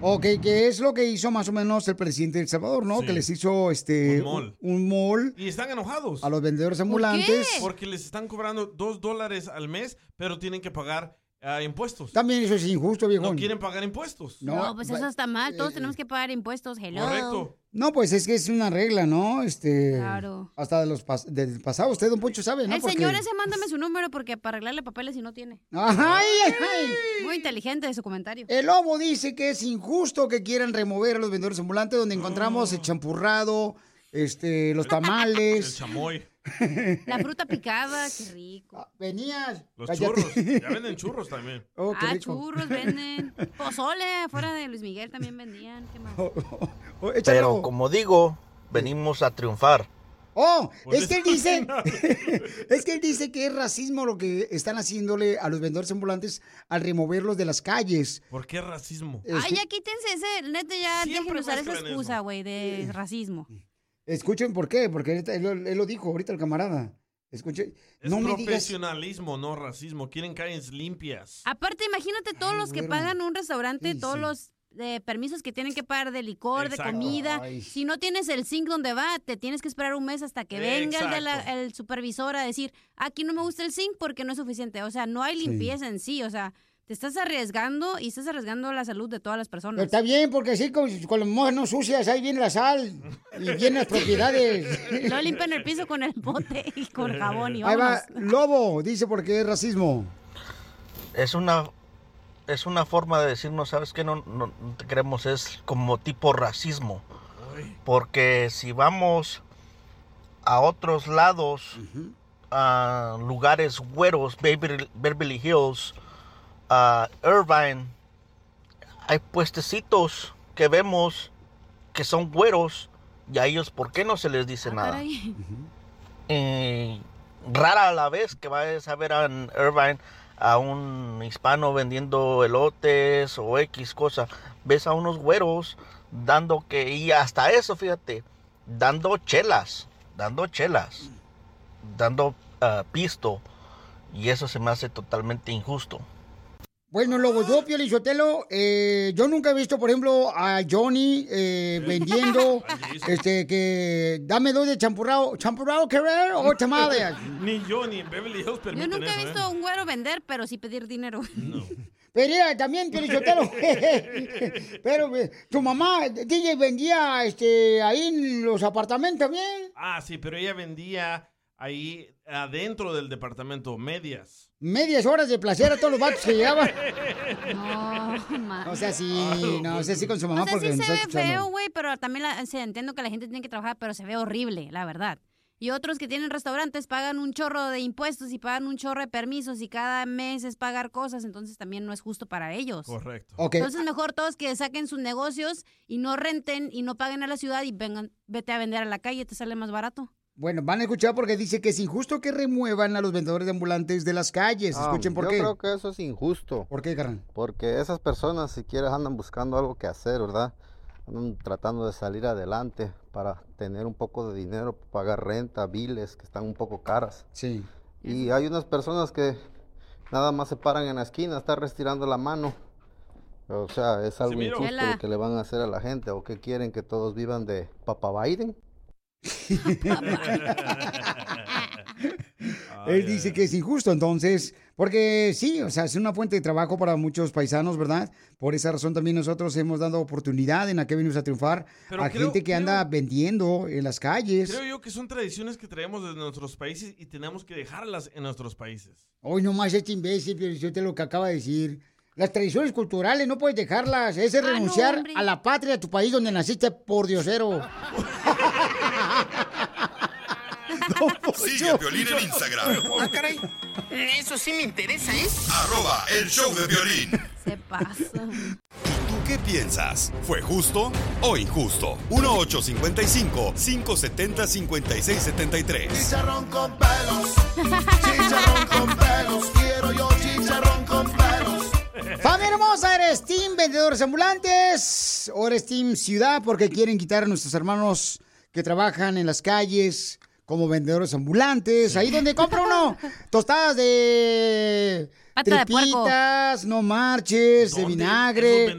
Ok, que es lo que hizo más o menos el presidente de El Salvador, ¿no? Sí. Que les hizo este Un mall. un- un mall Y están enojados. a los vendedores ambulantes. Porque les están cobrando dos dólares al mes, pero tienen que pagar ah, impuestos. También eso es injusto, viejo. No quieren pagar impuestos. No, pues eso está mal, todos tenemos que pagar impuestos, hello. Correcto. No, pues es que es una regla, ¿no? Este, Claro. Hasta de los pas- del pasado, usted, don Poncho, sabe, ¿no? El Porque- señor ese mándame su número porque para arreglarle papeles si no tiene. Ay, ay, ay. Muy inteligente de su comentario. El lobo dice que es injusto que quieran remover a los vendedores ambulantes donde encontramos el champurrado, este, los El tamales. chamoy. La fruta picada, qué rico. Venías. Los Cállate. churros. Ya venden churros también. Oh, qué ah, rico. churros venden. Pozole, afuera de Luis Miguel también vendían. ¿Qué más? Oh, échale, Pero como digo, venimos a triunfar. Oh, Pues es que él dice, es que él dice que es racismo lo que están haciéndole a los vendedores ambulantes al removerlos de las calles. ¿Por qué racismo? Ay, ya quítense ese, neta, ya dejen Siempre de usar esa excusa, güey, de racismo. Escuchen por qué, porque él, él- él lo dijo ahorita el camarada. Escuchen, Es no me digas. profesionalismo, no racismo. Quieren calles limpias. Aparte, imagínate todos los que pagan un restaurante, Sí, todos sí. los eh, permisos que tienen que pagar de licor, Exacto. de comida. Ay. Si no tienes el zinc donde va, te tienes que esperar un mes hasta que venga el, de la- el supervisor a decir, aquí no me gusta el zinc porque no es suficiente. O sea, no hay Sí. limpieza en sí. O sea, te estás arriesgando y estás arriesgando la salud de todas las Pero personas. está bien, porque así con, con las manos sucias, ahí viene la sal y vienen las propiedades. No limpian el piso con el bote y con jabón y Ahí va, vámonos. Lobo, dice porque es racismo. Es una, es una forma de decirnos, ¿sabes qué? No, no, no te queremos, es como tipo racismo. Porque si vamos a otros lados, a lugares güeros, Beverly, Beverly Hills, a Irvine, hay puestecitos que vemos que son güeros y a ellos, ¿por qué no se les dice nada? Caray. Eh, rara a la vez que vayas a ver en Irvine a un hispano vendiendo elotes o X cosa. Ves a unos güeros dando que, y hasta eso, fíjate, dando chelas, dando chelas, dando ah, pisto. Y eso se me hace totalmente injusto. Bueno, luego yo, Pio Lizotelo, eh, yo nunca he visto, por ejemplo, a Johnny eh, vendiendo, este, que dame dos de champurrado, champurrado querer o tamales. Ni yo ni en Beverly Hills Yo nunca he eso, visto a un güero vender, pero sí pedir dinero. Pero mira, también, Pio Lizotelo, pero eh, tu mamá, DJ, vendía este, ahí en los apartamentos también. Ah, sí, pero ella vendía ahí adentro del departamento medias. Medias horas de placer a todos los vatos que llegaban. No, O sea, sí, no, o sea, sí con su mamá O sea, porque sí se ve feo, güey, pero también la- sí, entiendo que la gente tiene que trabajar, pero se ve horrible, la verdad. Y otros que tienen restaurantes pagan un chorro de impuestos y pagan un chorro de permisos y cada mes es pagar cosas, entonces también no es justo para ellos. Correcto. Ok. Entonces mejor todos que saquen sus negocios y no renten y no paguen a la ciudad y vengan, vete a vender a la calle, te sale más barato. Bueno, van a escuchar porque dice que es injusto que remuevan a los vendedores de ambulantes de las calles. Ah, Escuchen por yo qué. creo que eso es injusto. ¿Por qué, carnal? Porque esas personas, si quieres, andan buscando algo que hacer, ¿verdad? Andan tratando de salir adelante para tener un poco de dinero, pagar renta, biles que están un poco caras. Sí. Y hay unas personas que nada más se paran en la esquina, están restirando la mano. O sea, es algo injusto lo que le van a hacer a la gente. ¿O qué quieren que todos vivan de Papa Biden? Él dice que es injusto, entonces, porque sí, o sea, es una fuente de trabajo para muchos paisanos, ¿verdad? Por esa razón también nosotros hemos dado oportunidad en la que venimos a triunfar Pero a creo- gente que anda vendiendo en las calles. Creo yo que son tradiciones que traemos de nuestros países y tenemos que dejarlas en nuestros países. Hoy nomás este imbécil, pero yo te lo que acaba de decir. Las tradiciones culturales no puedes dejarlas. Ese es Ah, renunciar a la patria, a tu país donde naciste por diosero. Sigue a Piolín en Instagram. Ah, caray. Eso sí me interesa, ¿eh? Arroba el show de violín. Se pasa. ¿Tú qué piensas? ¿Fue justo o injusto? 1855-570-5673. Chicharrón con pelos. Chicharrón con pelos. Quiero yo chicharrón con pelos. Familia hermosa, ¿eres Team Vendedores Ambulantes o eres Team Ciudad porque quieren quitar a nuestros hermanos que trabajan en las calles como vendedores ambulantes? Ahí donde compra uno tostadas de Pata de no marches, de vinagre,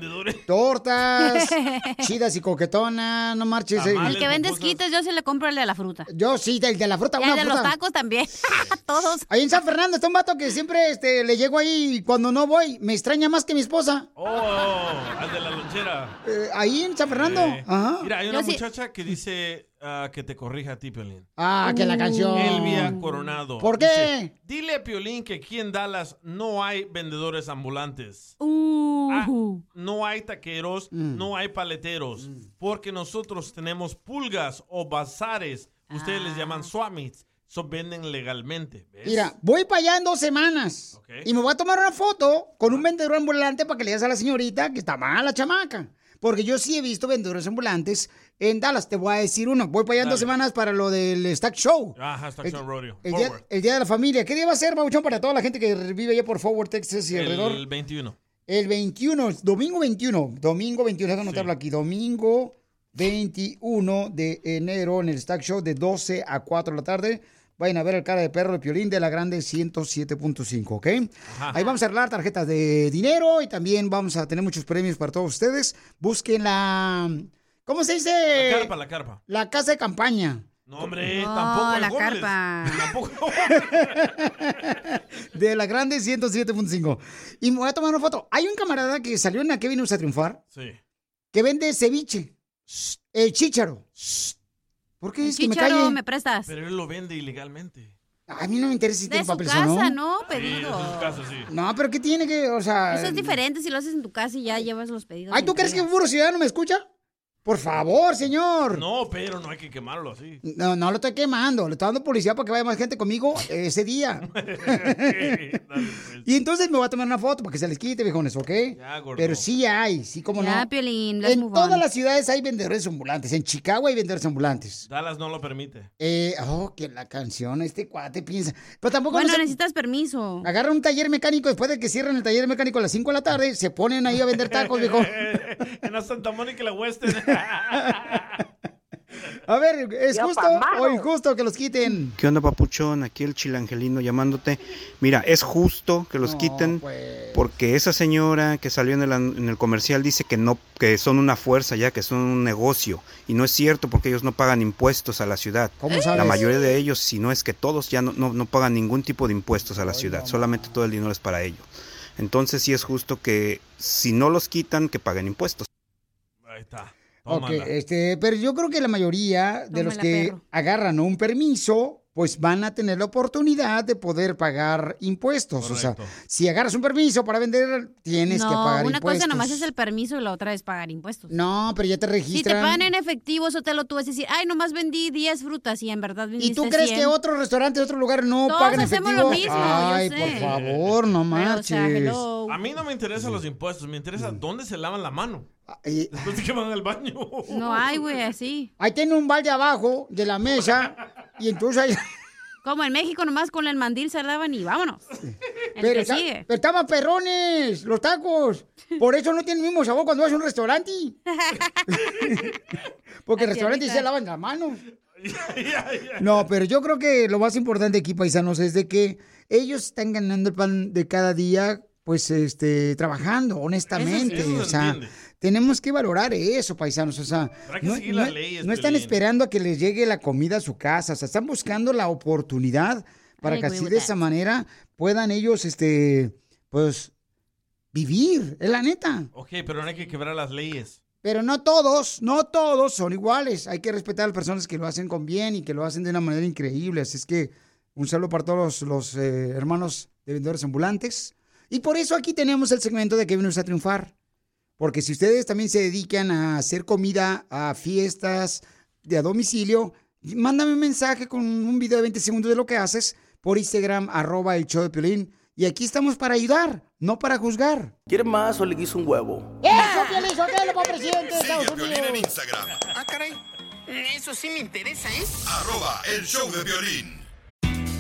tortas, chidas y coquetonas, no marches. eh. El que vende esquites, yo sí le compro el de la fruta. Yo sí, el de la fruta. El una de los tacos también. Todos. Ahí en San Fernando está un vato que siempre este, le llego ahí y cuando no voy me extraña más que mi esposa. Oh, al de la lonchera. Eh, ahí en San Fernando. Eh, Ajá. Mira, hay una Yo sí- muchacha que dice ah, que te corrija a ti, Piolín. Ah, que la canción. Elvia Coronado. ¿Por qué? Dice, Dile a Piolín que aquí en Dallas no hay vendedores ambulantes. Ah, no hay taqueros, Mm. no hay paleteros. Porque nosotros tenemos pulgas o bazares. Ustedes les llaman swap meets. So venden legalmente. ¿ves? Mira, voy para allá en dos semanas. Y me voy a tomar una foto con un vendedor ambulante para que le digas a la señorita que está mala chamaca. Porque yo sí he visto vendedores ambulantes en Dallas. Te voy a decir uno. Voy para allá dos semanas para lo del Stack Show. Ajá, Stock Show Rodeo. El día, Forward. el día de la familia. ¿Qué día va a ser, Babuchón, para toda la gente que vive allá por Forward, Texas y alrededor? El 21. El 21, domingo 21. Domingo 21, déjame anotarlo aquí. Domingo 21 de enero en el Stack Show de 12 a 4 de la tarde. Vayan a ver el cara de perro de Piolín de la Grande 107.5, ¿ok? Ahí vamos a arreglar tarjetas de dinero y también vamos a tener muchos premios para todos ustedes. Busquen la... ¿Cómo se dice? La carpa, la carpa. La casa de campaña. No, hombre, No, tampoco. la carpa. Tampoco. De la Grande 107.5. Y me voy a tomar una foto. Hay un camarada que salió en la que vino a triunfar Sí. que vende ceviche. El chícharo. ¿Por qué es que me calle? me prestas. Pero él lo vende ilegalmente. A mí no me interesa si De tiene su papeles casa, o no. ¿no? Sí, en su casa, sí. No, pero ¿qué tiene que, o sea... Eso es diferente si lo haces en tu casa y ya llevas los pedidos. Ay, ¿tú crees que un ciudadano me escucha? Por favor, señor. No, pero no hay que quemarlo así. No, no lo estoy quemando. Le estoy dando publicidad para que vaya más gente conmigo ese día. y entonces me voy a tomar una foto para que se les quite, viejones, ¿ok? Ya, gordo. Pero sí hay, sí, como Ya, no. Piolín, en todas on. las ciudades hay vendedores ambulantes. En Chicago hay vendedores ambulantes. Dallas no lo permite. Eh, oh, que la canción, este cuate piensa. Pero tampoco Bueno, no se- necesitas permiso. Agarra un taller mecánico después de que cierren el taller mecánico a las 5 de la tarde, se ponen ahí a vender tacos, viejo. en la Santa Mónica y la Western. A ver, ¿es justo o injusto que los quiten? ¿Qué onda, papuchón? Aquí el chilangelino llamándote. Mira, es justo que los quiten pues. porque esa señora que salió en el, an- en el comercial dice que no, que son una fuerza ya, que son un negocio. Y no es cierto porque ellos no pagan impuestos a la ciudad. ¿Cómo sabes? La mayoría de ellos, si no es que todos, ya no, no, no pagan ningún tipo de impuestos a la ciudad. Solamente todo el dinero es para ellos. Entonces sí es justo que si no los quitan, que paguen impuestos. Ahí está. Ok, este, pero yo creo que la mayoría de los Tómala, que perro. agarran un permiso, pues van a tener la oportunidad de poder pagar impuestos. O sea, si agarras un permiso para vender, tienes no, que pagar una impuestos. cosa nomás es el permiso y la otra es pagar impuestos. No, pero ya te Si te registran. pagan en efectivo, Sotelo, tú vas a decir, ay, nomás vendí 10 frutas y en verdad vendiste ¿Y tú crees 100. que otros restaurantes, otros lugares no Todos pagan hacemos efectivo? lo mismo, yo Ay, sé. por favor, no marches. A mí no me interesan los impuestos, me interesa dónde se lavan la mano. Y- Después de que van al baño. No hay, güey, así. Ahí tiene un balde abajo de la mesa y entonces ahí... Como en México, nomás con el mandil se lavan y vámonos. El Pero, está- sigue. pero estaban perrones los tacos. Por eso no tienen el mismo sabor cuando vas a un restaurante. Porque el restaurante se lavan las manos. No, pero yo creo que lo más importante aquí, paisanos, es de que ellos están ganando el pan de cada día, pues, este, trabajando, honestamente. Eso sí, eso o se sea, entiende. tenemos que valorar eso, paisanos. O sea, no, no- las leyes, no están esperando a que les llegue la comida a su casa. O sea, están buscando la oportunidad para que así de that. esa manera puedan ellos, este, pues, vivir, es la neta. Ok, pero no hay que quebrar las leyes. Pero no todos, no todos son iguales. Hay que respetar a las personas que lo hacen con bien y que lo hacen de una manera increíble. Así es que un saludo para todos los, los, eh, hermanos de vendedores ambulantes. Y por eso aquí tenemos el segmento de que usted a triunfar. Porque si ustedes también se dedican a hacer comida a fiestas de a domicilio, mándame un mensaje con un video de 20 segundos de lo que haces por Instagram, arroba el show de Piolín. Y aquí estamos para ayudar, no para juzgar. ¿Quieres más o le guiso un huevo? ¡Eso, Piolín Sotelo, para presidente de Estados Piolín en Unidos! Instagram. Ah, caray. Eso sí me interesa, ¿eh? Arroba el show de violín.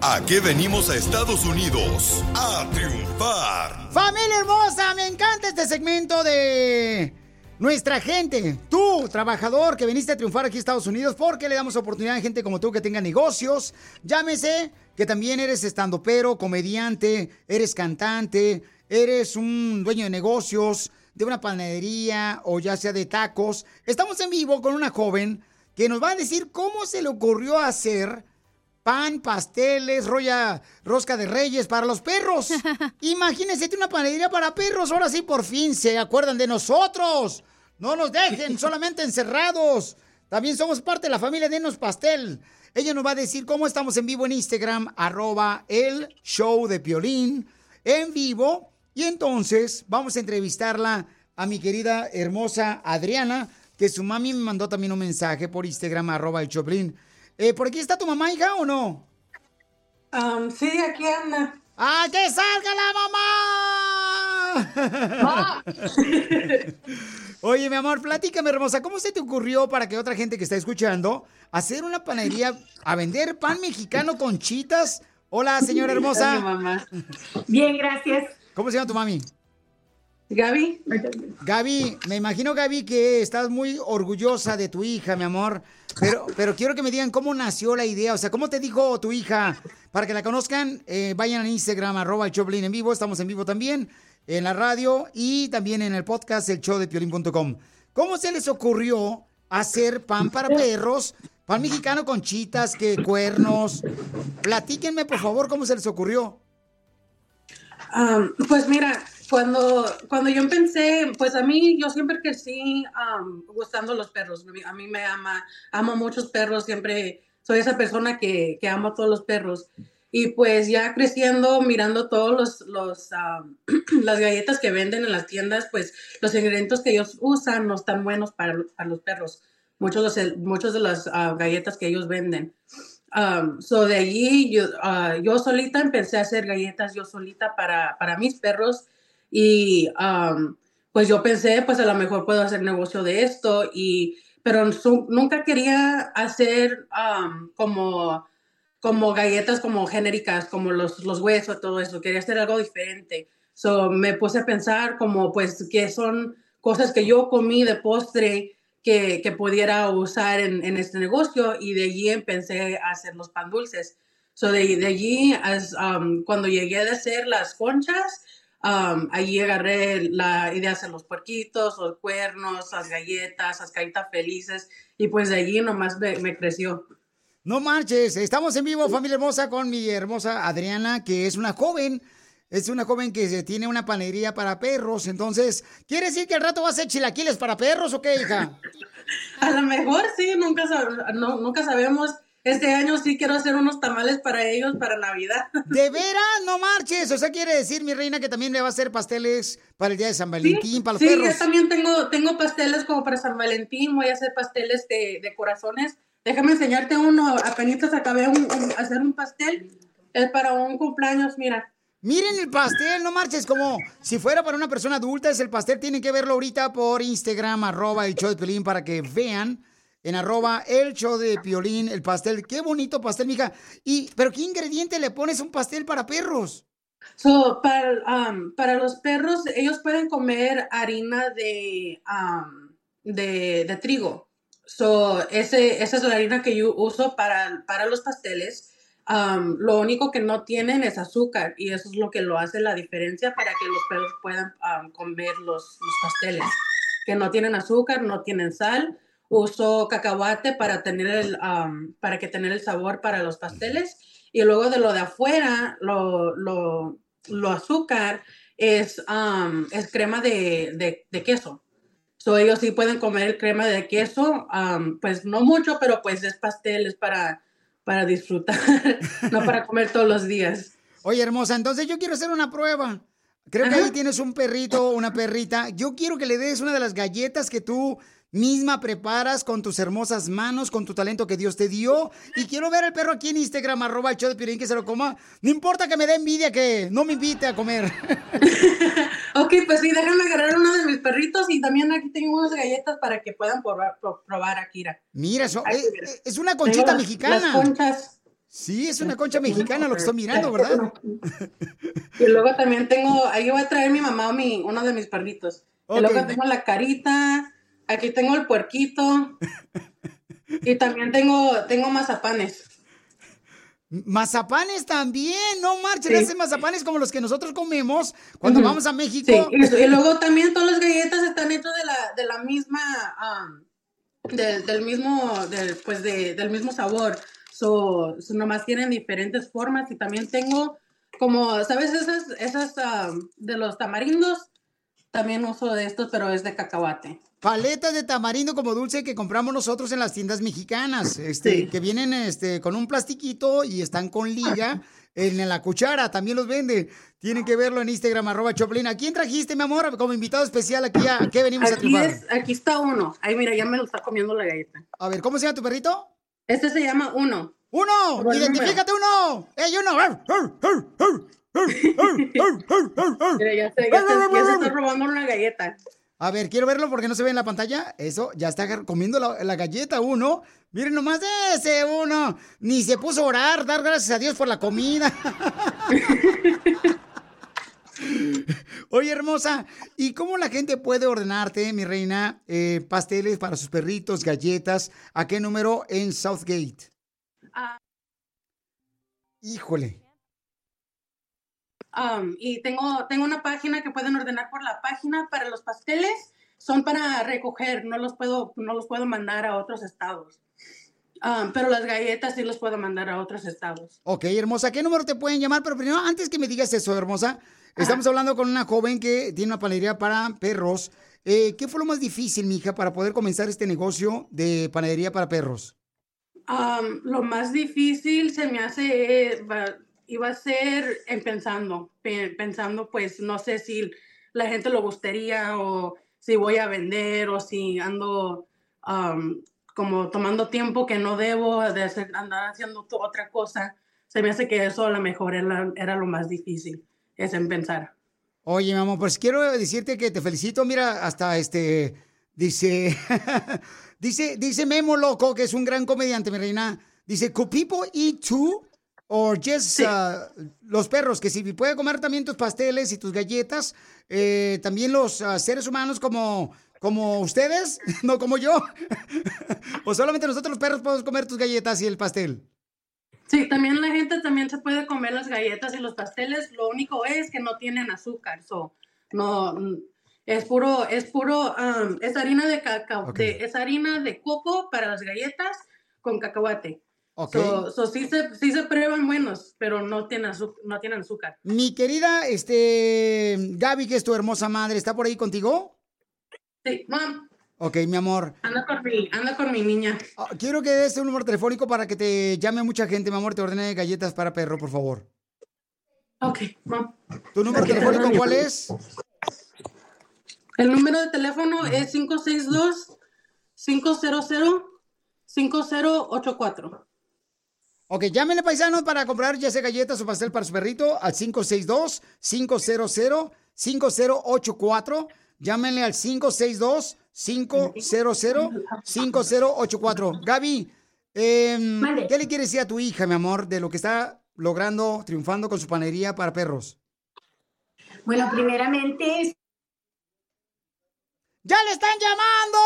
¿A qué venimos a Estados Unidos? A triunfar. Familia hermosa, me encanta este segmento de nuestra gente. Tú, trabajador que viniste a triunfar aquí a Estados Unidos, porque le damos oportunidad a gente como tú que tenga negocios. Llámese que también eres estandopero, comediante, eres cantante, eres un dueño de negocios, de una panadería o ya sea de tacos. Estamos en vivo con una joven que nos va a decir cómo se le ocurrió hacer pan, pasteles, rolla, rosca de reyes para los perros. Imagínense una panadería para perros. Ahora sí, por fin se acuerdan de nosotros. No nos dejen solamente encerrados. También somos parte de la familia Denos Pastel. Ella nos va a decir cómo estamos en vivo en Instagram, arroba el show de Piolín, en vivo. Y entonces vamos a entrevistarla a mi querida hermosa Adriana, que su mami me mandó también un mensaje por Instagram, arroba el Choplin. Eh, ¿Por aquí está tu mamá, hija, o no? sí, aquí anda. ¡Ah, que salga la mamá! ¡Ma! Oye, mi amor, platícame, hermosa, ¿cómo se te ocurrió para que otra gente que está escuchando hacer una panadería a vender pan mexicano con chitas? Hola, señora hermosa. Hola, mamá. Bien, gracias. ¿Cómo se llama tu mami? Gaby. Gaby, me imagino, Gaby, que estás muy orgullosa de tu hija, mi amor. Pero, pero quiero que me digan cómo nació la idea. O sea, ¿cómo te dijo tu hija? Para que la conozcan, eh, vayan a Instagram, arroba el Choplin en vivo. Estamos en vivo también, en la radio y también en el podcast, el show de piolín.com. ¿Cómo se les ocurrió hacer pan para perros? Pan mexicano con chitas, que cuernos. Platíquenme, por favor, cómo se les ocurrió. Am, pues mira, cuando, cuando yo empecé, pues a mí, yo siempre crecí am, gustando los perros. A mí- me ama, amo muchos perros, siempre soy esa persona que, que ama a todos los perros. Y pues ya creciendo, mirando todos los, los am, las galletas que venden en las tiendas, pues los ingredientes que ellos usan no están buenos para, para los perros. Muchos, de muchos de las ah, galletas que ellos venden. Um, so de allí yo, ah, yo solita empecé a hacer galletas yo solita para, para mis perros y um, pues yo pensé pues a lo mejor puedo hacer negocio de esto y pero su- nunca quería hacer um, como como galletas como genéricas como los, los huesos todo eso quería hacer algo diferente so me puse a pensar como pues que son cosas que yo comí de postre que, que pudiera usar en, en este negocio y de allí empecé a hacer los pan dulces. So de, de allí, as, um, cuando llegué a hacer las conchas, um, allí agarré la idea de hacer los puerquitos, los cuernos, las galletas, las caritas felices y pues de allí nomás me, me creció. No marches, estamos en vivo, familia hermosa, con mi hermosa Adriana, que es una joven, es una joven que tiene una panadería para perros. Entonces, ¿quiere decir que al rato va a hacer chilaquiles para perros o qué, hija? A lo mejor sí, nunca, sab- no, nunca sabemos. Este año sí quiero hacer unos tamales para ellos para Navidad. ¿De veras? No marches. O sea, quiere decir, mi reina, que también le va a hacer pasteles para el día de San Valentín, para los sí, perros. yo también tengo, tengo pasteles como para San Valentín, voy a hacer pasteles de, de corazones. Déjame enseñarte uno, apenas acabé de hacer un pastel, es para un cumpleaños, mira. Miren el pastel, no marches, como si fuera para una persona adulta, es el pastel, tienen que verlo ahorita por Instagram, arroba el show de Piolín, para que vean en arroba el show de Piolín, el pastel. Qué bonito pastel, mija. Y, pero ¿qué ingrediente le pones un pastel para perros? So, para, um, para los perros, ellos pueden comer harina de, um, de, de trigo. So, ese, esa es la harina que yo uso para, para los pasteles. Um, lo único que no tienen es azúcar y eso es lo que lo hace la diferencia para que los perros puedan comer los pasteles. Que no tienen azúcar, no tienen sal. Uso cacahuate para tener el, um, para que tener el sabor para los pasteles. Y luego de lo de afuera, lo, lo, lo azúcar es, um, es crema de, de, de queso. So, ellos sí pueden comer crema de queso, um, pues no mucho, pero pues es pastel, es para, para disfrutar, no para comer todos los días. Oye, hermosa, entonces yo quiero hacer una prueba. Creo que ahí tienes un perrito una perrita. Yo quiero que le des una de las galletas que tú misma preparas con tus hermosas manos, con tu talento que Dios te dio. Y quiero ver al perro aquí en Instagram, arroba el show de Piolín, que se lo coma. No importa que me dé envidia que no me invite a comer. Ok, pues sí, déjame agarrar uno de mis perritos y también aquí tengo unas galletas para que puedan probar, pro- probar Akira. Mira, eso, Aquí, es, mira. es una conchita mexicana. Las conchas. Sí, es una concha mexicana lo que estoy mirando, ¿verdad? Y luego también tengo, ahí voy a traer mi mamá mi, uno de mis perritos. Y luego tengo la carita, aquí tengo el puerquito. y también tengo, tengo mazapanes. Mazapanes también, no marchen, Sí. hacen mazapanes como los que nosotros comemos cuando vamos a México. Sí, y, luego también todas las galletas están hechas de la, de la misma, de- del mismo, del, pues de, del mismo sabor. So, so nomás tienen diferentes formas y también tengo como, ¿sabes? Esas, esas am, de los tamarindos, también uso de estos, pero es de cacahuate. Paletas de tamarindo como dulce que compramos nosotros en las tiendas mexicanas, este, Sí. que vienen este, con un plastiquito y están con liga en la cuchara, también los venden. Tienen que verlo en Instagram, arroba Choplin. ¿A quién trajiste, mi amor, como invitado especial aquí? ¿A, a qué venimos a Aquí, triunfar? es, aquí está uno. Ay, mira, ya me lo está comiendo la galleta. A ver, ¿cómo se llama tu perrito? Este se llama Uno. ¡Uno! ¡Identifícate uno! ¡Ey, uno! Mira, ya se, ya se- ya se está robando una galleta. A ver, quiero verlo porque no se ve en la pantalla. Eso, ya está comiendo la, la galleta uno. Miren nomás ese uno. Ni se puso a orar, dar gracias a Dios por la comida. Oye, hermosa, ¿y cómo la gente puede ordenarte, mi reina, eh, pasteles para sus perritos, galletas? ¿A qué número en Southgate? Ah. Híjole. Um, y tengo, tengo una página que pueden ordenar por la página para los pasteles. Son para recoger, no los puedo, no los puedo mandar a otros estados. Um, pero las galletas sí los puedo mandar a otros estados. Ok, hermosa, ¿qué número te pueden llamar? Pero primero, antes que me digas eso, hermosa, estamos hablando con una joven que tiene una panadería para perros. Eh, ¿Qué fue lo más difícil, mija, para poder comenzar este negocio de panadería para perros? Um, lo más difícil se me hace, eh, iba a ser en pensando, pe- pensando pues no sé si la gente lo gustaría o si voy a vender o si ando um, como tomando tiempo que no debo de hacer, andar haciendo otra cosa. Se me hace que eso a lo mejor era, era lo más difícil, es en pensar. Oye, mi amor, pues quiero decirte que te felicito. Mira, hasta este, dice, dice, dice Memo Loco, que es un gran comediante, mi reina. Dice, ¿could people eat too? Or just uh, los perros, que si puede comer también tus pasteles y tus galletas, eh, también los uh, seres humanos como, como ustedes, no como yo. o solamente nosotros los perros podemos comer tus galletas y el pastel. Sí, también la gente también se puede comer las galletas y los pasteles. Lo único es que no tienen azúcar. So, no, mm, es puro, es puro, um, es harina de cacao, de- es harina de coco para las galletas con cacahuate. So, so sí se, sí se prueban buenos, pero no tienen azúcar, no tienen azúcar. Mi querida este, Gaby, que es tu hermosa madre, ¿está por ahí contigo? Sí, mam, Ok, mi amor. anda con mi, anda con mi niña. Ah, Quiero que des un número telefónico para que te llame mucha gente, mi amor. Te ordene galletas para perro, por favor. Ok, mam. ¿Tu número Aquí telefónico cuál es? El número de teléfono es 562-500-5084. Ok, llámenle paisanos para comprar ya sea galletas o pastel para su perrito al 562-500-5084. Llámenle al 562-500-5084. Gaby, em, ¿qué le quieres decir a tu hija, mi amor, de lo que está logrando, triunfando con su panería para perros? Bueno, primeramente, ¡Ya le están llamando!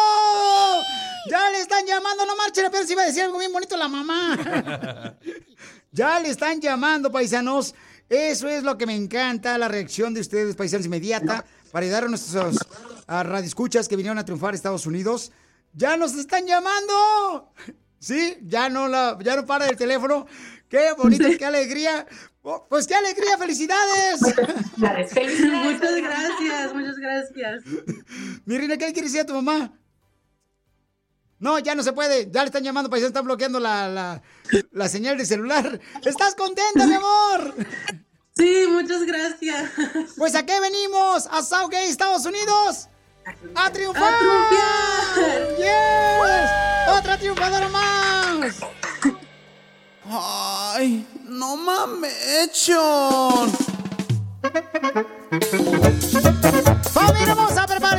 ¡Ya le están llamando! No marchen, pero si iba a decir algo bien bonito la mamá. ya le están llamando, paisanos. Eso es lo que me encanta, la reacción de ustedes, paisanos, inmediata, para ayudar a nuestros a radioescuchas que vinieron a triunfar a Estados Unidos. ¡Ya nos están llamando! ¿Sí? Ya no, la, ya no para el teléfono. ¡Qué bonito, qué alegría! Oh, Pues qué alegría, felicidades. Muchas gracias, muchas gracias. Mi reina, ¿qué le quieres decir a tu mamá? No, ya no se puede. Ya le están llamando, paisano. Están bloqueando la, la, la señal de celular. ¿Estás contenta, mi amor? Sí, muchas gracias. Pues a qué venimos? A Southgate, Estados Unidos. ¡A triunfar! ¡A triunfar! ¡Yes! ¡Otra triunfadora más! Ay, no mames. ¡Familia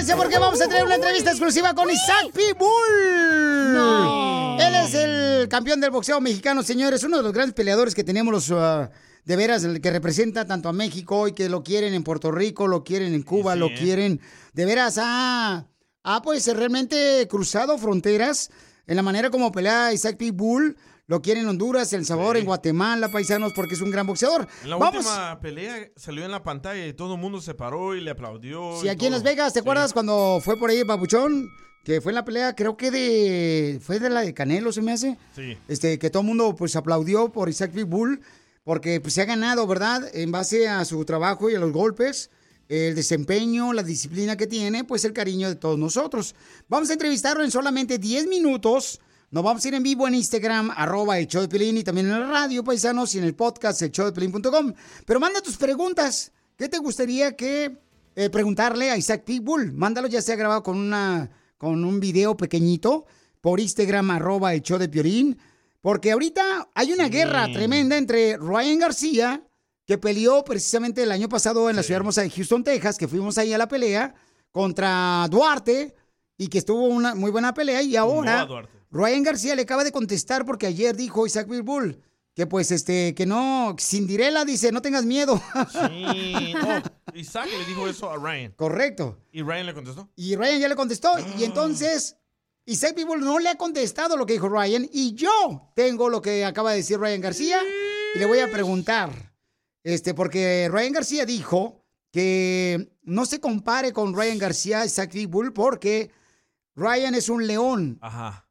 prepárense porque vamos a tener una entrevista exclusiva con Isaac Pitbull! No. Él es el campeón del boxeo mexicano, señores, uno de los grandes peleadores que tenemos los... ah, de veras, el que representa tanto a México y que lo quieren en Puerto Rico, lo quieren en Cuba, lo ¿eh? quieren... De veras, ha, ha pues realmente cruzado fronteras en la manera como pelea Isaac Pitbull. Lo quieren en Honduras, El Sabor, en Guatemala, paisanos, porque es un gran boxeador. En la Vamos. última pelea salió en la pantalla y todo el mundo se paró y le aplaudió. Sí, aquí en. Las Vegas, ¿te acuerdas cuando fue por ahí Papuchón? Que fue en la pelea, creo que de. Fue de la de Canelo, se me hace. Sí. Este, que todo el mundo pues aplaudió por Isaac Pitbull, porque pues se ha ganado, ¿verdad? En base a su trabajo y a los golpes, el desempeño, la disciplina que tiene, pues el cariño de todos nosotros. Vamos a entrevistarlo en solamente 10 minutos. Nos vamos a ir en vivo en Instagram, arroba el show de Pelín, y también en la radio, paisanos, y en el podcast, el show de Pelín.com. Pero manda tus preguntas. ¿Qué te gustaría que eh, preguntarle a Isaac Pitbull? Mándalo ya sea grabado con, una, con un video pequeñito por Instagram, arroba el show de Piolín. Porque ahorita hay una guerra tremenda entre Ryan García que peleó precisamente el año pasado en la ciudad hermosa de Houston, Texas, que fuimos ahí a la pelea contra Duarte y que estuvo una muy buena pelea y ahora. Ryan García le acaba de contestar porque ayer dijo Isaac Bull que pues este que no Cinderella dice no tengas miedo. Sí, no, Isaac le dijo eso a Ryan. Correcto. ¿Y Ryan le contestó? Y Ryan ya le contestó. Y entonces, Isaac People no le ha contestado lo que dijo Ryan. Y yo tengo lo que acaba de decir Ryan García. Y le voy a preguntar. Este, porque Ryan García dijo que no se compare con Ryan García, Isaac Pitbull, porque Ryan es un león. Ajá.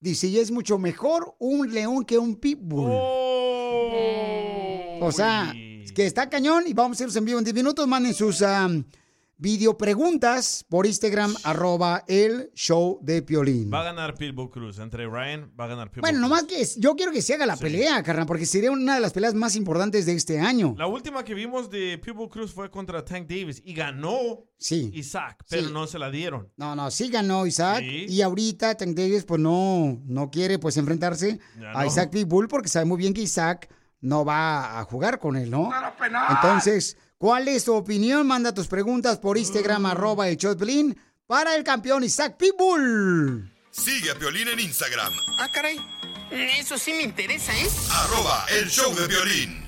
Dice, y es mucho mejor un león que un pitbull. O sea, que está cañón y vamos a irnos en vivo en 10 minutos. Manden sus um, video preguntas por Instagram, arroba el show de Piolín. Va a ganar Pitbull Cruz. Entre Ryan va a ganar Pitbull Bueno, nomás que es- yo quiero que se haga la pelea, carnal, porque sería una de las peleas más importantes de este año. La última que vimos de Pitbull Cruz fue contra Tank Davis y ganó Sí. Isaac, pero Sí. no se la dieron. No, no, sí ganó Isaac. Sí. Y ahorita Tank Davis, pues no, no quiere pues enfrentarse Ya a no. Isaac Pitbull porque sabe muy bien que Isaac no va a jugar con él, ¿no? Entonces, ¿cuál es tu opinión? Manda tus preguntas por Instagram, arroba el Piolín, para el campeón Isaac Pitbull. Sigue a Piolín en Instagram, Ah, caray. Eso sí me interesa, ¿eh? arroba el show de violín.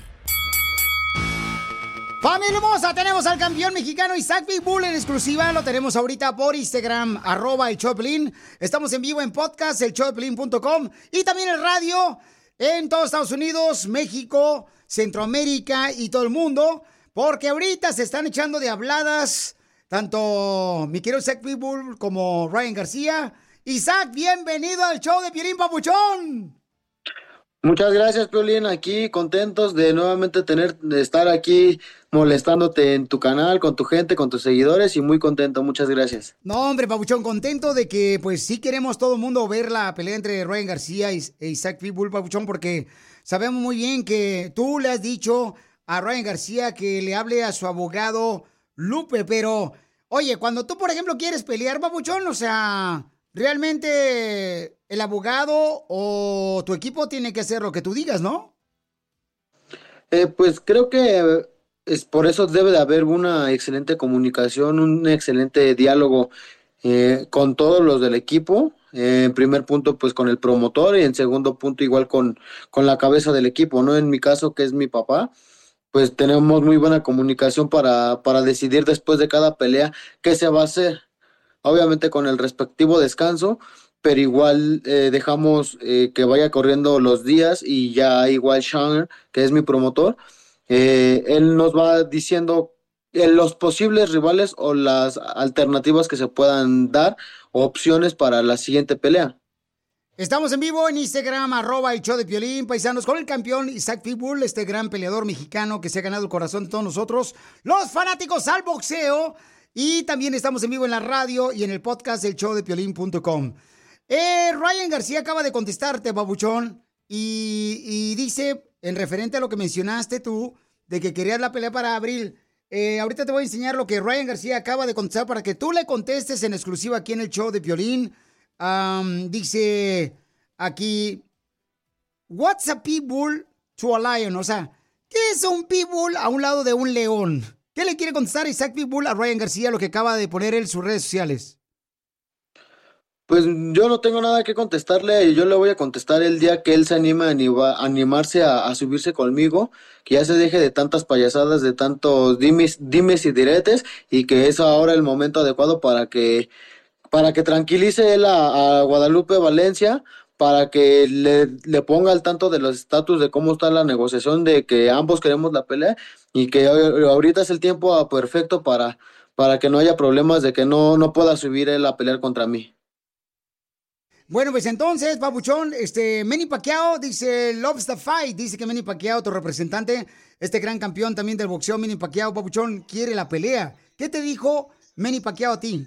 Familia hermosa, tenemos al campeón mexicano Isaac Pitbull en exclusiva. Lo tenemos ahorita por Instagram, arroba el Choplin. Estamos en vivo en podcast, elchoplin.com y también en radio en todos Estados Unidos, México, Centroamérica y todo el mundo. Porque ahorita se están echando de habladas tanto mi querido Isaac Pitbull como Ryan García. Isaac, bienvenido al show de Piolín Papuchón. Muchas gracias, Piolín. Aquí contentos de nuevamente tener, de estar aquí molestándote en tu canal, con tu gente, con tus seguidores y muy contento. Muchas gracias. No, hombre, Pabuchón, contento de que pues sí queremos todo el mundo ver la pelea entre Ryan García y e Isaac Pitbull, Pabuchón, porque sabemos muy bien que tú le has dicho a Ryan García que le hable a su abogado Lupe, pero oye, cuando tú, por ejemplo, quieres pelear, Pabuchón, o sea, realmente el abogado o tu equipo tiene que hacer lo que tú digas, ¿no? Eh, pues creo que es por eso debe de haber una excelente comunicación, un excelente diálogo eh, con todos los del equipo. Eh, en primer punto, pues con el promotor y en segundo punto, igual con, con la cabeza del equipo, ¿no? En mi caso, que es mi papá, pues tenemos muy buena comunicación para, para decidir después de cada pelea qué se va a hacer. Obviamente con el respectivo descanso, pero igual eh, dejamos eh, que vaya corriendo los días y ya igual Sean, que es mi promotor, eh, él nos va diciendo eh, los posibles rivales o las alternativas que se puedan dar, opciones para la siguiente pelea. Estamos en vivo en Instagram, arroba el show de Piolín, paisanos, con el campeón Isaac Pitbull, este gran peleador mexicano que se ha ganado el corazón de todos nosotros, los fanáticos al boxeo. Y también estamos en vivo en la radio y en el podcast del show de Piolín.com. Eh, Ryan García acaba de contestarte, babuchón, y, dice, en referente a lo que mencionaste tú, de que querías la pelea para abril. Eh, ahorita te voy a enseñar lo que Ryan García acaba de contestar para que tú le contestes en exclusiva aquí en el show de Piolín. Am, dice aquí, what's a pitbull to a lion? O sea, ¿qué es un pitbull a un lado de un león? ¿Qué le quiere contestar Isaac Pitbull a Ryan García lo que acaba de poner en sus redes sociales? Pues yo no tengo nada que contestarle, yo le voy a contestar el día que él se anima a anima- animarse a, a subirse conmigo, que ya se deje de tantas payasadas, de tantos dimes, dimes y diretes, y que es ahora el momento adecuado para que, para que tranquilice él a, Guadalupe Valencia, para que le, ponga al tanto de los estatus de cómo está la negociación, de que ambos queremos la pelea, y que ahorita es el tiempo ah, perfecto para, para que no haya problemas de que no, no pueda subir él a pelear contra mí. Bueno, pues entonces, Papuchón, este, Manny Pacquiao dice, loves the fight, dice que Manny Pacquiao, tu representante, este gran campeón también del boxeo, Manny Pacquiao, Papuchón, quiere la pelea. ¿Qué te dijo Manny Pacquiao a ti?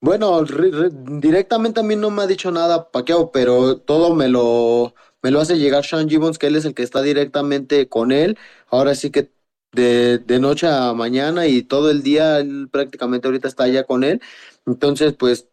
Bueno, re- re- directamente a mí no me ha dicho nada Paqueo, pero todo me lo, me lo hace llegar Sean Gibbons, que él es el que está directamente con él. Ahora sí que de, de noche a mañana y todo el día, él prácticamente ahorita está allá con él. Entonces, pues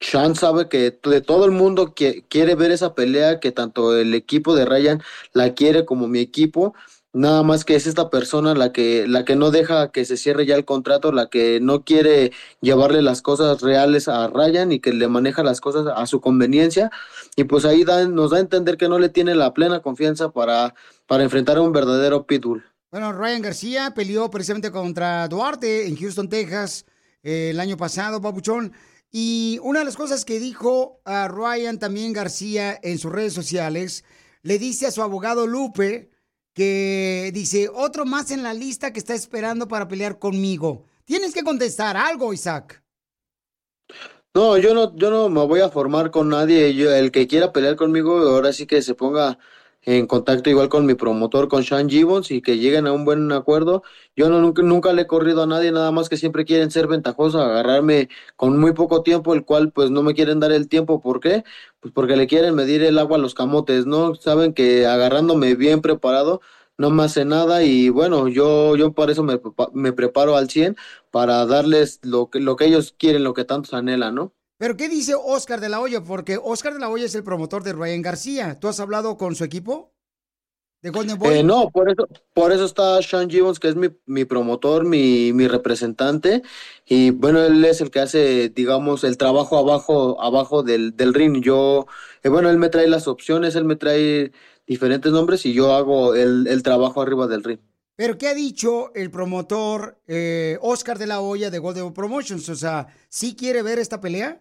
Sean sabe que de todo el mundo que quiere ver esa pelea, que tanto el equipo de Ryan la quiere como mi equipo. Nada más que es esta persona la que, la que no deja que se cierre ya el contrato, la que no quiere llevarle las cosas reales a Ryan y que le maneja las cosas a su conveniencia. Y pues ahí nos da a entender que no le tiene la plena confianza para, para enfrentar a un verdadero pitbull. Bueno, Ryan García peleó precisamente contra Duarte en Houston, Texas, eh, el año pasado, Papuchón. Y una de las cosas que dijo a Ryan también García en sus redes sociales, le dice a su abogado Lupe que dice, otro más en la lista que está esperando para pelear conmigo. Tienes que contestar algo, Isaac. No, yo no, yo no me voy a formar con nadie. El que quiera pelear conmigo, ahora sí que se ponga en contacto igual con mi promotor, con Sean Gibbons, y que lleguen a un buen acuerdo. Yo no, nunca, nunca le he corrido a nadie, nada más que siempre quieren ser ventajosos, agarrarme con muy poco tiempo, el cual pues no me quieren dar el tiempo. ¿Por qué? Pues porque le quieren medir el agua a los camotes, ¿no? Saben que agarrándome bien preparado no me hace nada y bueno, yo, yo por eso me, me preparo al 100 para darles lo que, lo que ellos quieren, lo que tantos anhelan, ¿no? Pero ¿qué dice Oscar de la Hoya? Porque Oscar de la Hoya es el promotor de Ryan García. ¿Tú has hablado con su equipo? ¿De Golden Boy? Eh, no, por eso, por eso está Sean Gibbons, que es mi, mi promotor, mi, mi representante, y bueno, él es el que hace, digamos, el trabajo abajo, abajo del, del ring. Yo, eh, bueno, él me trae las opciones, él me trae diferentes nombres y yo hago el, el trabajo arriba del ring. Pero ¿qué ha dicho el promotor eh, Oscar de la Hoya de Golden Boy Promotions? O sea, ¿sí quiere ver esta pelea?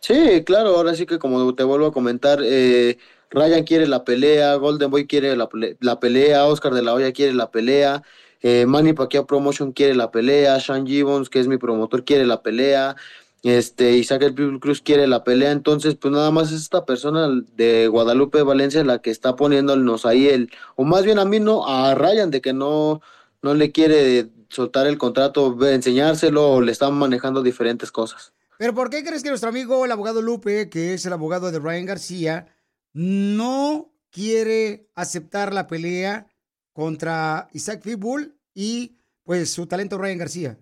Sí, claro, ahora sí que como te vuelvo a comentar, eh, Ryan quiere la pelea, Golden Boy quiere la, la pelea, Oscar de la Hoya quiere la pelea, eh, Manny Pacquiao Promotion quiere la pelea, Sean Gibbons, que es mi promotor, quiere la pelea, este, Isaac El Pitbull Cruz quiere la pelea, entonces pues nada más es esta persona de Guadalupe Valencia la que está poniéndonos ahí el, o más bien a mí no, a Ryan de que no, no le quiere soltar el contrato, enseñárselo o le están manejando diferentes cosas. Pero ¿por qué crees que nuestro amigo, el abogado Lupe, que es el abogado de Ryan García, no quiere aceptar la pelea contra Isaac Pitbull y pues su talento Ryan García?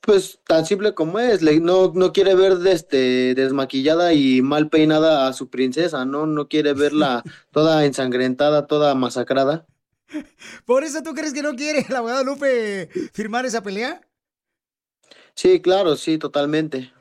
Pues tan simple como es, no, no quiere ver este, desmaquillada y mal peinada a su princesa, ¿no? No quiere verla toda ensangrentada, toda masacrada. ¿Por eso tú crees que no quiere el abogado Lupe firmar esa pelea? Sí, claro, sí, totalmente.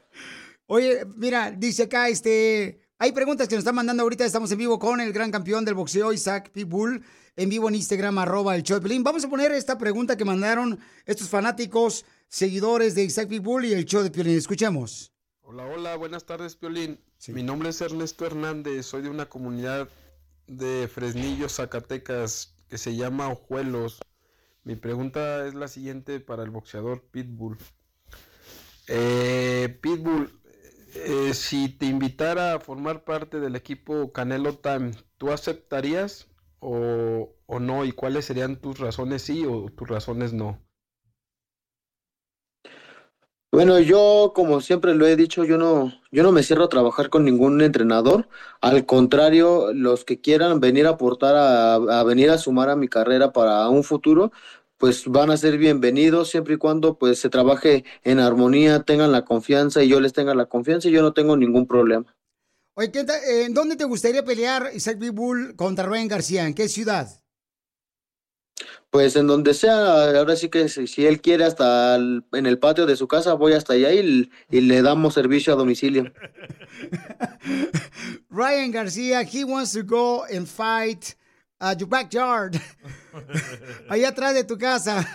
Oye, mira, dice acá, este, hay preguntas que nos están mandando ahorita, estamos en vivo con el gran campeón del boxeo, Isaac Pitbull, en vivo en Instagram, arroba el show de Piolín. Vamos a poner esta pregunta que mandaron estos fanáticos, seguidores de Isaac Pitbull y el show de Piolín. Escuchemos. Hola, hola, buenas tardes, Piolín. Mi nombre es Ernesto Hernández, soy de una comunidad de Fresnillo, Zacatecas, que se llama Ojuelos. Mi pregunta es la siguiente para el boxeador Pitbull. Eh, Pitbull, eh, si te invitara a formar parte del equipo Canelo Time, ¿tú aceptarías o, no? ¿Y cuáles serían tus razones sí o tus razones no? Bueno, yo como siempre lo he dicho, yo no, yo no me cierro a trabajar con ningún entrenador. Al contrario, los que quieran venir a aportar a venir a sumar a mi carrera para un futuro, pues van a ser bienvenidos siempre y cuando pues se trabaje en armonía, tengan la confianza y yo les tenga la confianza y yo no tengo ningún problema. Oye, ¿qué tal- eh, ¿en dónde te gustaría pelear Isaac Pitbull contra Ryan García? ¿En qué ciudad? Pues en donde sea, ahora sí que si, si él quiere hasta el- en el patio de su casa, voy hasta allá y, y le damos servicio a domicilio. Ryan García, he wants to go and fight at your backyard. Ahí atrás de tu casa.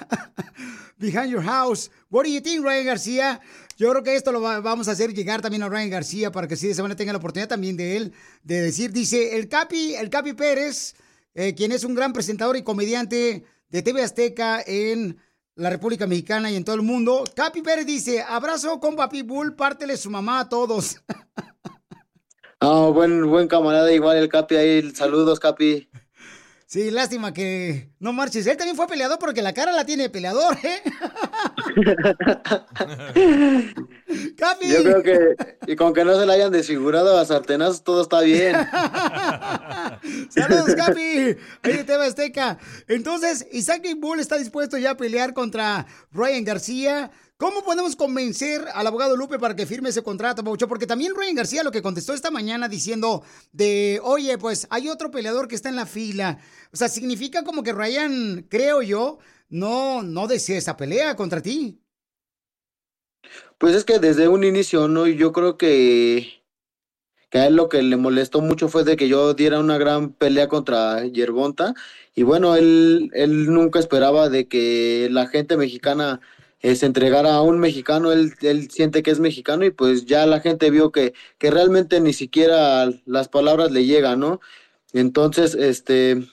Behind your house. What do you think, Ryan García? Yo creo que esto lo va- vamos a hacer llegar también a Ryan García para que sí de esa manera tenga la oportunidad también de él de decir, dice, el Capi, el Capi Pérez, eh, quien es un gran presentador y comediante de TV Azteca en la República Mexicana y en todo el mundo. Capi Pérez dice, abrazo con Papi Bull, pártele su mamá a todos. Ah, buen, buen camarada, igual el Capi ahí, saludos Capi. Sí, lástima que no marches. Él también fue peleador porque la cara la tiene de peleador, ¿eh? ¡Capi! Yo creo que, y con que no se le hayan desfigurado a sartenazos, todo está bien. ¡Saludos, Capi! Ahí de TV Azteca. Entonces, Isaac Bull está dispuesto ya a pelear contra Ryan García. ¿Cómo podemos convencer al abogado Lupe para que firme ese contrato, Papuchón? Porque también Ryan García lo que contestó esta mañana diciendo de, oye, pues hay otro peleador que está en la fila. O sea, significa como que Ryan, creo yo, no, no desea esa pelea contra ti. Pues es que desde un inicio, ¿no? Yo creo que, que a él lo que le molestó mucho fue de que yo diera una gran pelea contra Yerbonta. Y bueno, él, él nunca esperaba de que la gente mexicana se entregara a un mexicano. Él, él siente que es mexicano y pues ya la gente vio que, que realmente ni siquiera las palabras le llegan, ¿no? Entonces, este,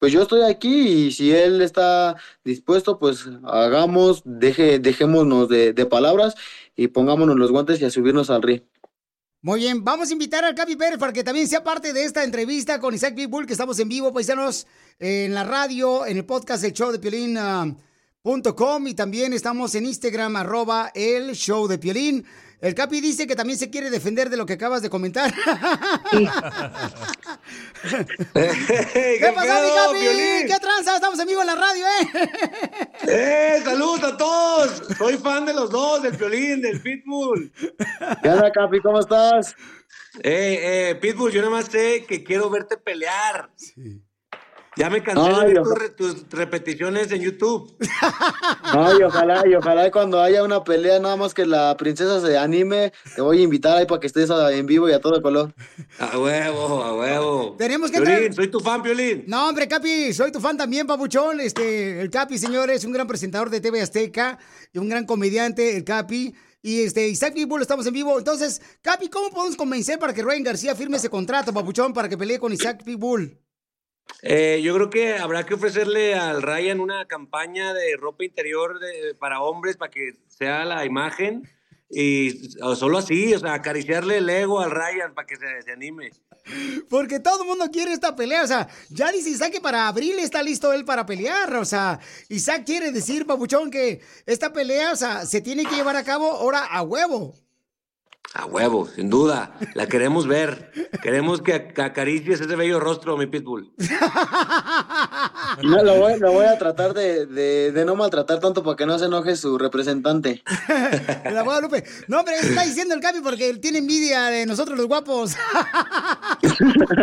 pues yo estoy aquí y si él está dispuesto, pues hagamos, deje, dejémonos de, de palabras y pongámonos los guantes y a subirnos al ring. Muy bien, vamos a invitar al Capi Pérez para que también sea parte de esta entrevista con Isaac Pitbull, que estamos en vivo, paisanos, en la radio, en el podcast del show de Piolín. ah, y también estamos en Instagram, arroba el show de Piolín. El Capi dice que también se quiere defender de lo que acabas de comentar. ¿Qué pasó, mi Capi? Piolín? ¿Qué tranza? Estamos en vivo en la radio, ¿eh? ¡Eh! ¡Saludos a todos! Soy fan de los dos, del Piolín, del Pitbull. ¿Qué onda, Capi? ¿Cómo estás? Eh, eh, Pitbull, yo nada más sé que quiero verte pelear. Ya me cansé Ay, de ver ojalá. tus, repeticiones en YouTube. Ay, ojalá, y ojalá cuando haya una pelea, nada más que la princesa se anime, te voy a invitar ahí para que estés a- en vivo y a todo color. A huevo, a huevo. Tenemos que Piolín, entrar- soy tu fan, Piolín. No, hombre, Capi, soy tu fan también, papuchón. Este, el Capi, señores, un gran presentador de TV Azteca y un gran comediante, el Capi. Y este, Isaac Pitbull, estamos en vivo. Entonces, Capi, ¿cómo podemos convencer para que Ryan García firme ese contrato, papuchón, para que pelee con Isaac Pitbull? Eh, yo creo que habrá que ofrecerle al Ryan una campaña de ropa interior de- para hombres para que sea la imagen y solo así, o sea, acariciarle el ego al Ryan para que se, se anime. Porque todo el mundo quiere esta pelea. O sea, ya dice Isaac que para abril está listo él para pelear. O sea, Isaac quiere decir, papuchón, que esta pelea, o sea, se tiene que llevar a cabo ahora a huevo. A huevo, sin duda. La queremos ver. Queremos que ac- acaricies ese bello rostro, mi pitbull. No, lo, voy, lo voy a tratar de, de- de no maltratar tanto para que no se enoje su representante. La Guadalupe. No, pero está diciendo el Capi porque él tiene envidia de nosotros los guapos.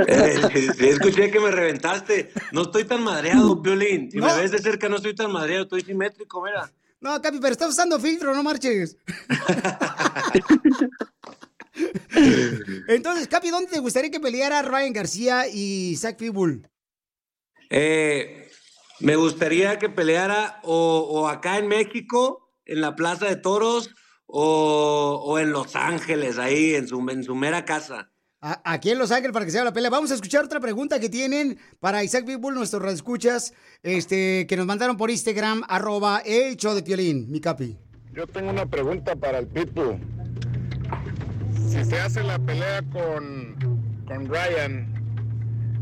Eh, escuché que me reventaste. No estoy tan madreado, Piolín. Si No. me ves de cerca, no estoy tan madreado. Estoy simétrico, mira. No, Capi, pero estás usando filtro, no marches. Entonces, Capi, ¿dónde te gustaría que peleara Ryan García y Isaac Pitbull? Eh, me gustaría que peleara o, o acá en México, en la Plaza de Toros, o, o en Los Ángeles, ahí en su, en su mera casa. A- Aquí en Los Ángeles para que se haga la pelea. Vamos a escuchar otra pregunta que tienen para Isaac Pitbull, nuestros escuchas, este, que nos mandaron por Instagram, arroba el show de Piolín, mi Capi. Yo tengo una pregunta para el Pitbull. Si se hace la pelea con, con Ryan,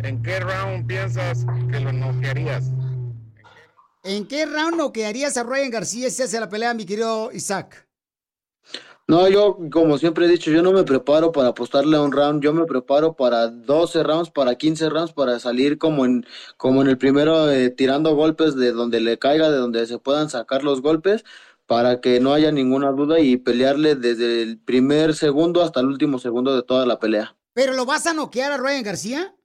¿en qué round piensas que lo noquearías? ¿En qué round noquearías a Ryan García si se hace la pelea, mi querido Isaac? No, yo, como siempre he dicho, yo no me preparo para apostarle a un round, yo me preparo para 12 rounds, para 15 rounds, para salir como en, como en el primero, eh, tirando golpes de donde le caiga, de donde se puedan sacar los golpes, para que no haya ninguna duda y pelearle desde el primer segundo hasta el último segundo de toda la pelea. ¿Pero lo vas a noquear a Ryan García?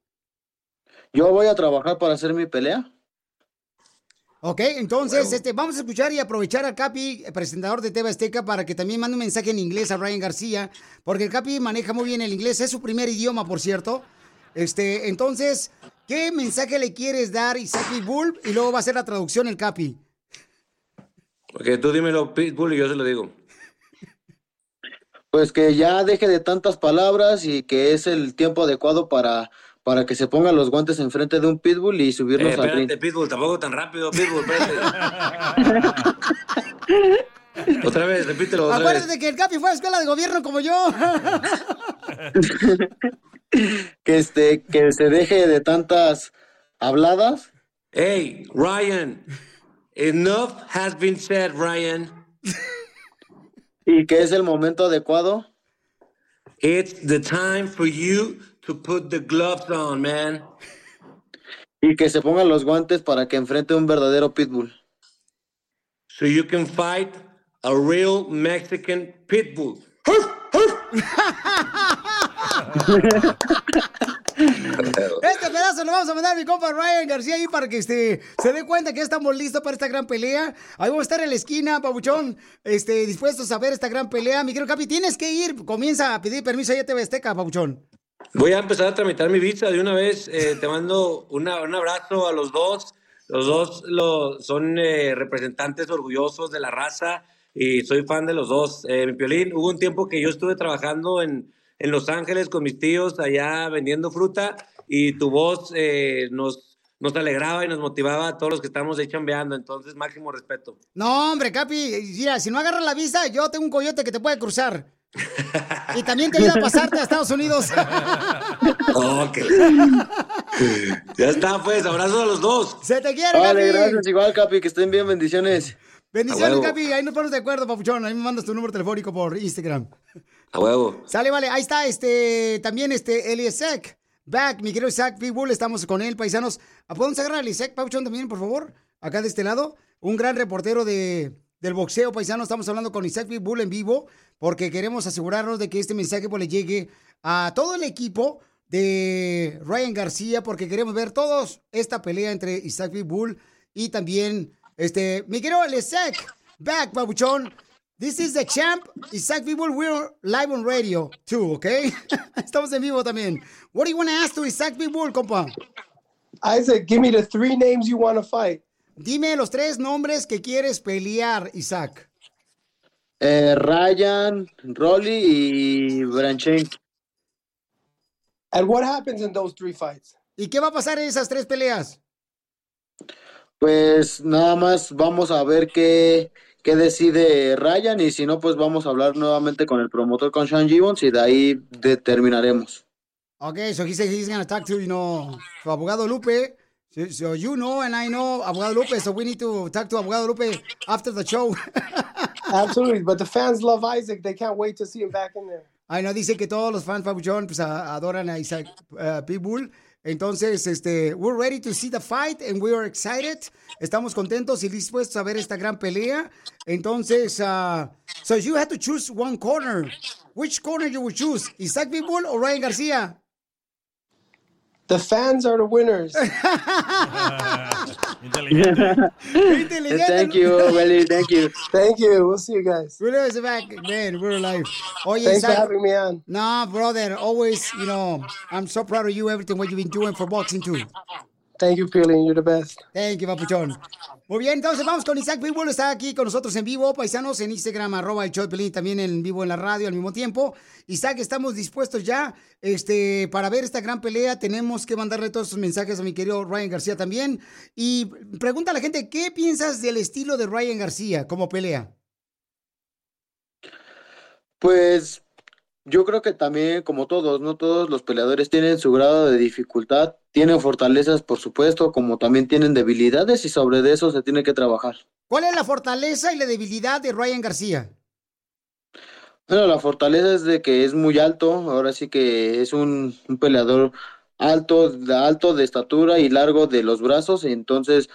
Yo voy a trabajar para hacer mi pelea. Ok, entonces este, vamos a escuchar y aprovechar al Capi, presentador de TV Azteca, para que también mande un mensaje en inglés a Ryan García, porque el Capi maneja muy bien el inglés, es su primer idioma, por cierto. Este, entonces, ¿qué mensaje le quieres dar Isaac Bull? Y luego va a hacer la traducción el Capi. Porque tú dímelo, Pitbull, y yo se lo digo. Pues que ya deje de tantas palabras y que es el tiempo adecuado para, para que se pongan los guantes enfrente de un pitbull y Eh, subirnos al ring. espérate, Pitbull, tampoco tan rápido, Pitbull, espérate. otra vez, repítelo otra Acuérdate vez. que el Capi fue a escuela de gobierno como yo. que este que se deje de tantas habladas Hey, Ryan, enough has been said, Ryan. y que es el momento adecuado It's the time for you to put the gloves on, man. y que se pongan los guantes para que enfrente un verdadero pitbull. So you can fight a real Mexican pitbull. Este pedazo lo vamos a mandar a mi compa Ryan García ahí para que este, se dé cuenta que ya estamos listos para esta gran pelea. Ahí vamos a estar en la esquina, Pabuchón, este, dispuestos a ver esta gran pelea. Mi querido Capi, tienes que ir. Comienza a pedir permiso allá a TV Azteca, Pabuchón. Voy a empezar a tramitar mi visa de una vez. Eh, te mando una- un abrazo a los dos. Los dos lo- son eh, representantes orgullosos de la raza y soy fan de los dos. Eh, mi Piolín, hubo un tiempo que yo estuve trabajando en, en Los Ángeles con mis tíos allá vendiendo fruta y tu voz eh, nos, nos alegraba y nos motivaba a todos los que estamos ahí chambeando. Entonces, máximo respeto. No, hombre, Capi, mira, si no agarras la visa, yo tengo un coyote que te puede cruzar. Y también te ayuda a pasarte a Estados Unidos. Que- ya está, pues, abrazo a los dos. Se te quiere, Vale, Capi. gracias, igual, Capi, que estén bien, bendiciones. Bendiciones. Capi. Ahí nos ponemos de acuerdo, papuchón. Ahí me mandas tu número telefónico por Instagram. A huevo. Sale, vale. Ahí está, este, también este, Eliesec. Back, mi querido Isaac Pitbull, estamos con él, paisanos. ¿Podemos agarrar a Eliesec, Papuchón, también, por favor? Acá de este lado. Un gran reportero de, del boxeo, paisano. Estamos hablando con Isaac Pitbull en vivo porque queremos asegurarnos de que este mensaje pues, le llegue a todo el equipo de Ryan García porque queremos ver todos esta pelea entre Isaac Pitbull y también este, mi querido Eliesec. Back, Papuchón. This is the champ, Isaac Pitbull. We're live on radio too, okay? Estamos en vivo también. What do you want to ask to Isaac Pitbull, compa? Isaac, give me the three names you want to fight. Dime los tres nombres que quieres pelear, Isaac. Eh, Ryan, Rolly y Branchen. And what happens in those three fights? ¿Y qué va a pasar en esas tres peleas? Pues nada más vamos a ver qué, qué decide Ryan y si no, pues vamos a hablar nuevamente con el promotor, con Sean Gibbons y de ahí determinaremos. Okay, so he said he's going to talk to, you know, to Abogado Lupe. So, so you know and I know Abogado Lupe, so we need to talk to Abogado Lupe after the show. Absolutely, but the fans love Isaac. They can't wait to see him back in there. Ay, no, dice que todos los fans Pabuchón pues, adoran a Isaac uh, Pitbull. Entonces, este, we're ready to see the fight and we are excited. Estamos contentos y dispuestos a ver esta gran pelea. Entonces, uh, so you have to choose one corner. Which corner you would choose? Isaac Pitbull or Ryan Garcia? The fans are the winners. Inteligente. Thank you, Welly, thank you. Thank you. We'll see you guys. We're back, man. We're alive. Oye, Thanks for Isaac. having me on. Nah, brother. Always, you know, I'm so proud of you, everything what you've been doing for boxing too. Thank you, Peeling. You're the best. Thank you, papuchón. Muy bien, entonces vamos con Isaac Pitbull. Está aquí con nosotros en vivo, paisanos, en Instagram, arroba el show de Pelín, también en vivo en la radio al mismo tiempo. Isaac, estamos dispuestos ya este, para ver esta gran pelea. Tenemos que mandarle todos sus mensajes a mi querido Ryan García también. Y pregunta a la gente, ¿qué piensas del estilo de Ryan García como pelea? Pues yo creo que también, como todos, no todos los peleadores tienen su grado de dificultad, tienen fortalezas, por supuesto, como también tienen debilidades y sobre de eso se tiene que trabajar. ¿Cuál es la fortaleza y la debilidad de Ryan García? Bueno, la fortaleza es de que es muy alto, ahora sí que es un, un peleador alto, de alto de estatura y largo de los brazos, entonces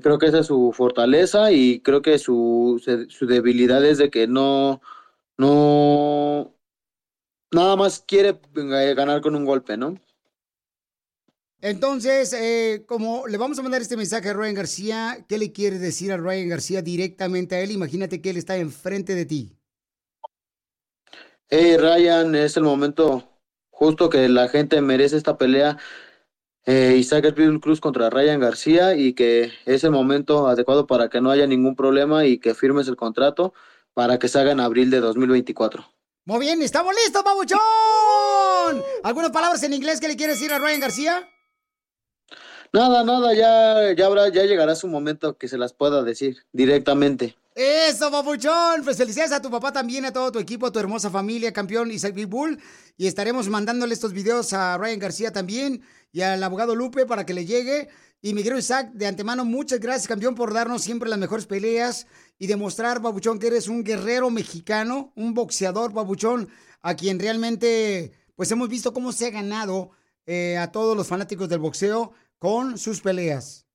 creo que esa es su fortaleza y creo que su, su debilidad es de que no, no, nada más quiere eh, ganar con un golpe, ¿no? Entonces, eh, como le vamos a mandar este mensaje a Ryan García, ¿qué le quieres decir a Ryan García directamente a él? Imagínate que él está enfrente de ti. Hey Ryan, es el momento justo que la gente merece esta pelea. Eh, Isaac El Pitbull Cruz contra Ryan García y que es el momento adecuado para que no haya ningún problema y que firmes el contrato para que se haga en abril de 2024. Muy bien, estamos listos, babuchón. ¿Algunas palabras en inglés que le quieres decir a Ryan García? Nada, nada, ya, ya habrá, ya llegará su momento que se las pueda decir directamente. Eso, babuchón. Pues felicidades a tu papá también, a todo tu equipo, a tu hermosa familia, campeón Isaac Bull. Y estaremos mandándole estos videos a Ryan García también y al abogado Lupe para que le llegue. Y mi querido Isaac, de antemano, muchas gracias, campeón, por darnos siempre las mejores peleas y demostrar, babuchón, que eres un guerrero mexicano, un boxeador, babuchón, a quien realmente, pues hemos visto cómo se ha ganado eh, a todos los fanáticos del boxeo con sus peleas.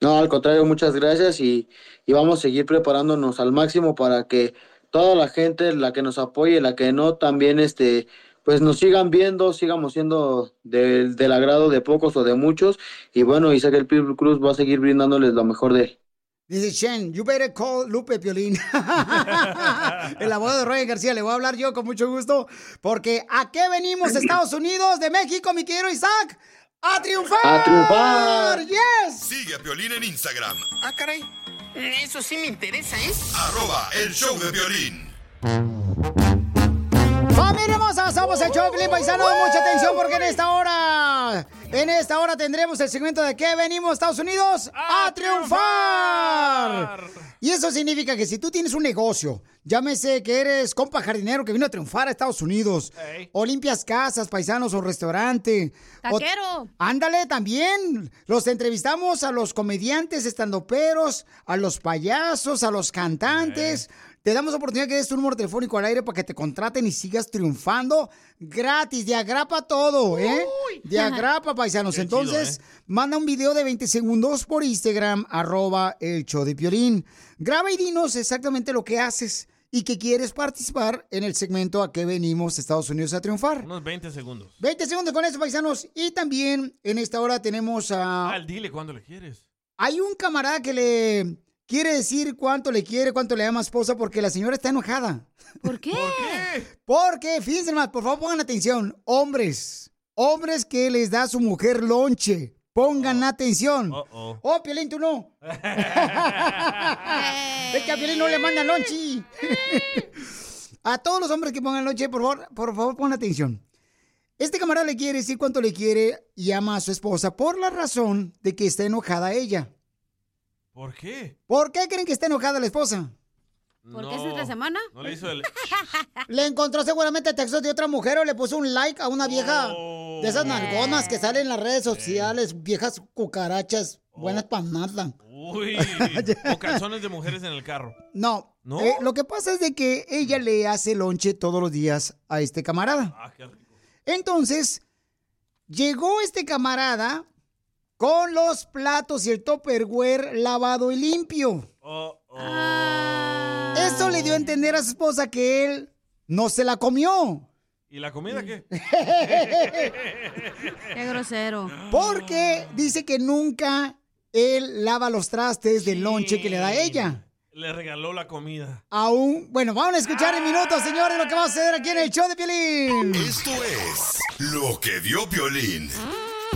No, al contrario, muchas gracias y, y vamos a seguir preparándonos al máximo para que toda la gente, la que nos apoye, la que no, también este, pues nos sigan viendo, sigamos siendo del del agrado de pocos o de muchos. Y bueno, y sé que el Pitbull Cruz va a seguir brindándoles lo mejor de él. Dice Shen, you better call Lupe Piolín. El abogado de Roy García, le voy a hablar yo con mucho gusto, porque ¿a qué venimos Estados Unidos de México, mi querido Isaac? ¡A triunfar! ¡A triunfar! ¡Yes! Sigue a Piolín en Instagram, Ah, caray. Eso sí me interesa, ¿eh? arroba el show de violín. ¡Familia hermosa! Somos el Piolín Paisano. Mucha atención porque en esta hora, en esta hora tendremos el segmento de ¿qué venimos Estados Unidos? ¡A, triunfar! Y eso significa que si tú tienes un negocio, llámese que eres compa jardinero que vino a triunfar a Estados Unidos, o limpias casas, paisanos, o restaurante. o- Taquero. Ándale, también. Los entrevistamos a los comediantes, estandoperos, a los payasos, a los cantantes. Te damos oportunidad que des tu número telefónico al aire para que te contraten y sigas triunfando gratis. De agrapa todo, ¿eh? De agrapa, paisanos. Qué chido, Entonces, ¿eh? manda un video de 20 segundos por Instagram, arroba el show de Piolín. Graba y dinos exactamente lo que haces y que quieres participar en el segmento a que venimos Estados Unidos a triunfar. Unos 20 segundos. 20 segundos con eso, paisanos. Y también en esta hora tenemos a... Al dile cuándo le quieres. Hay un camarada que le quiere decir cuánto le quiere, cuánto le ama a esposa porque la señora está enojada. ¿Por qué? Porque, fíjense más, por favor pongan atención. Hombres, hombres que les da a su mujer lonche. Pongan atención. oh. Oh, Piolín, tú no. es que a Piolín no le mandan lonche. a todos los hombres que pongan lonche, por favor, por favor, pongan atención. Este camarada le quiere decir cuánto le quiere y ama a su esposa por la razón de que está enojada ella. ¿Por qué? ¿Por qué creen que está enojada la esposa? ¿Por qué es esta semana? No le hizo el... Le encontró seguramente textos de otra mujer o le puso un like a una vieja de esas nalgonas que salen en las redes sociales, viejas cucarachas, buenas para nada. Uy. O calzones de mujeres en el carro. No, ¿No? eh, lo que pasa es de que ella le hace lonche todos los días a este camarada. Ah, qué rico. Entonces, llegó este camarada con los platos y el topperware lavado y limpio. Oh, oh. Esto le dio a entender a su esposa que él no se la comió. ¿Y la comida qué? Qué grosero. Porque dice que nunca él lava los trastes del lonche que le da a ella. Le regaló la comida. Aún, bueno, vamos a escuchar en minutos, señores, lo que va a suceder aquí en el show de Piolín. Esto es lo que vio Piolín.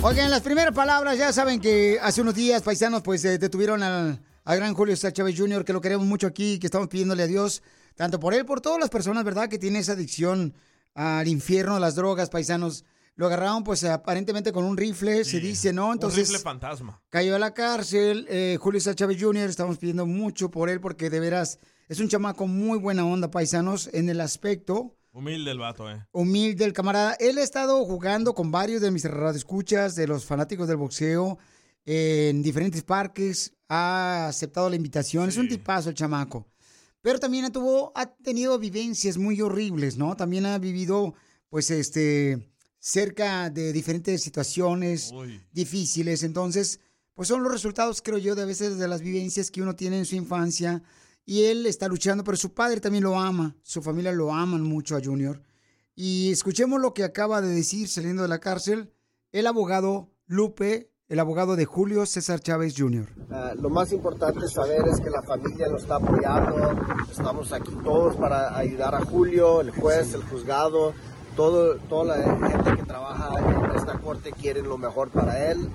Oigan, las primeras palabras, ya saben que hace unos días, paisanos, pues eh, detuvieron al, al gran Julio César Chávez Jr., que lo queremos mucho aquí, que estamos pidiéndole a Dios, tanto por él, por todas las personas, ¿verdad?, que tienen esa adicción al infierno, a las drogas, paisanos. Lo agarraron, pues, aparentemente con un rifle, se dice, ¿no? Entonces, Un rifle fantasma. cayó a la cárcel. eh, Julio César Chávez Jr., estamos pidiendo mucho por él, porque de veras es un chamaco muy buena onda, paisanos, en el aspecto Humilde el vato, eh. humilde el camarada. Él ha estado jugando con varios de mis radioescuchas, de los fanáticos del boxeo, en diferentes parques. Ha aceptado la invitación. Es un tipazo el chamaco. Pero también tuvo, ha tenido vivencias muy horribles, ¿no? También ha vivido, pues, este, cerca de diferentes situaciones difíciles. Entonces, pues son los resultados, creo yo, de a veces de las vivencias que uno tiene en su infancia. Y él está luchando, pero su padre también lo ama. Su familia lo aman mucho a Junior. Y escuchemos lo que acaba de decir saliendo de la cárcel el abogado Lupe, el abogado de Julio César Chávez Jr. Ah, lo más importante saber es que la familia lo está apoyando. Estamos aquí todos para ayudar a Julio, el juez, el juzgado, todo, toda la gente que trabaja en esta corte quieren lo mejor para él.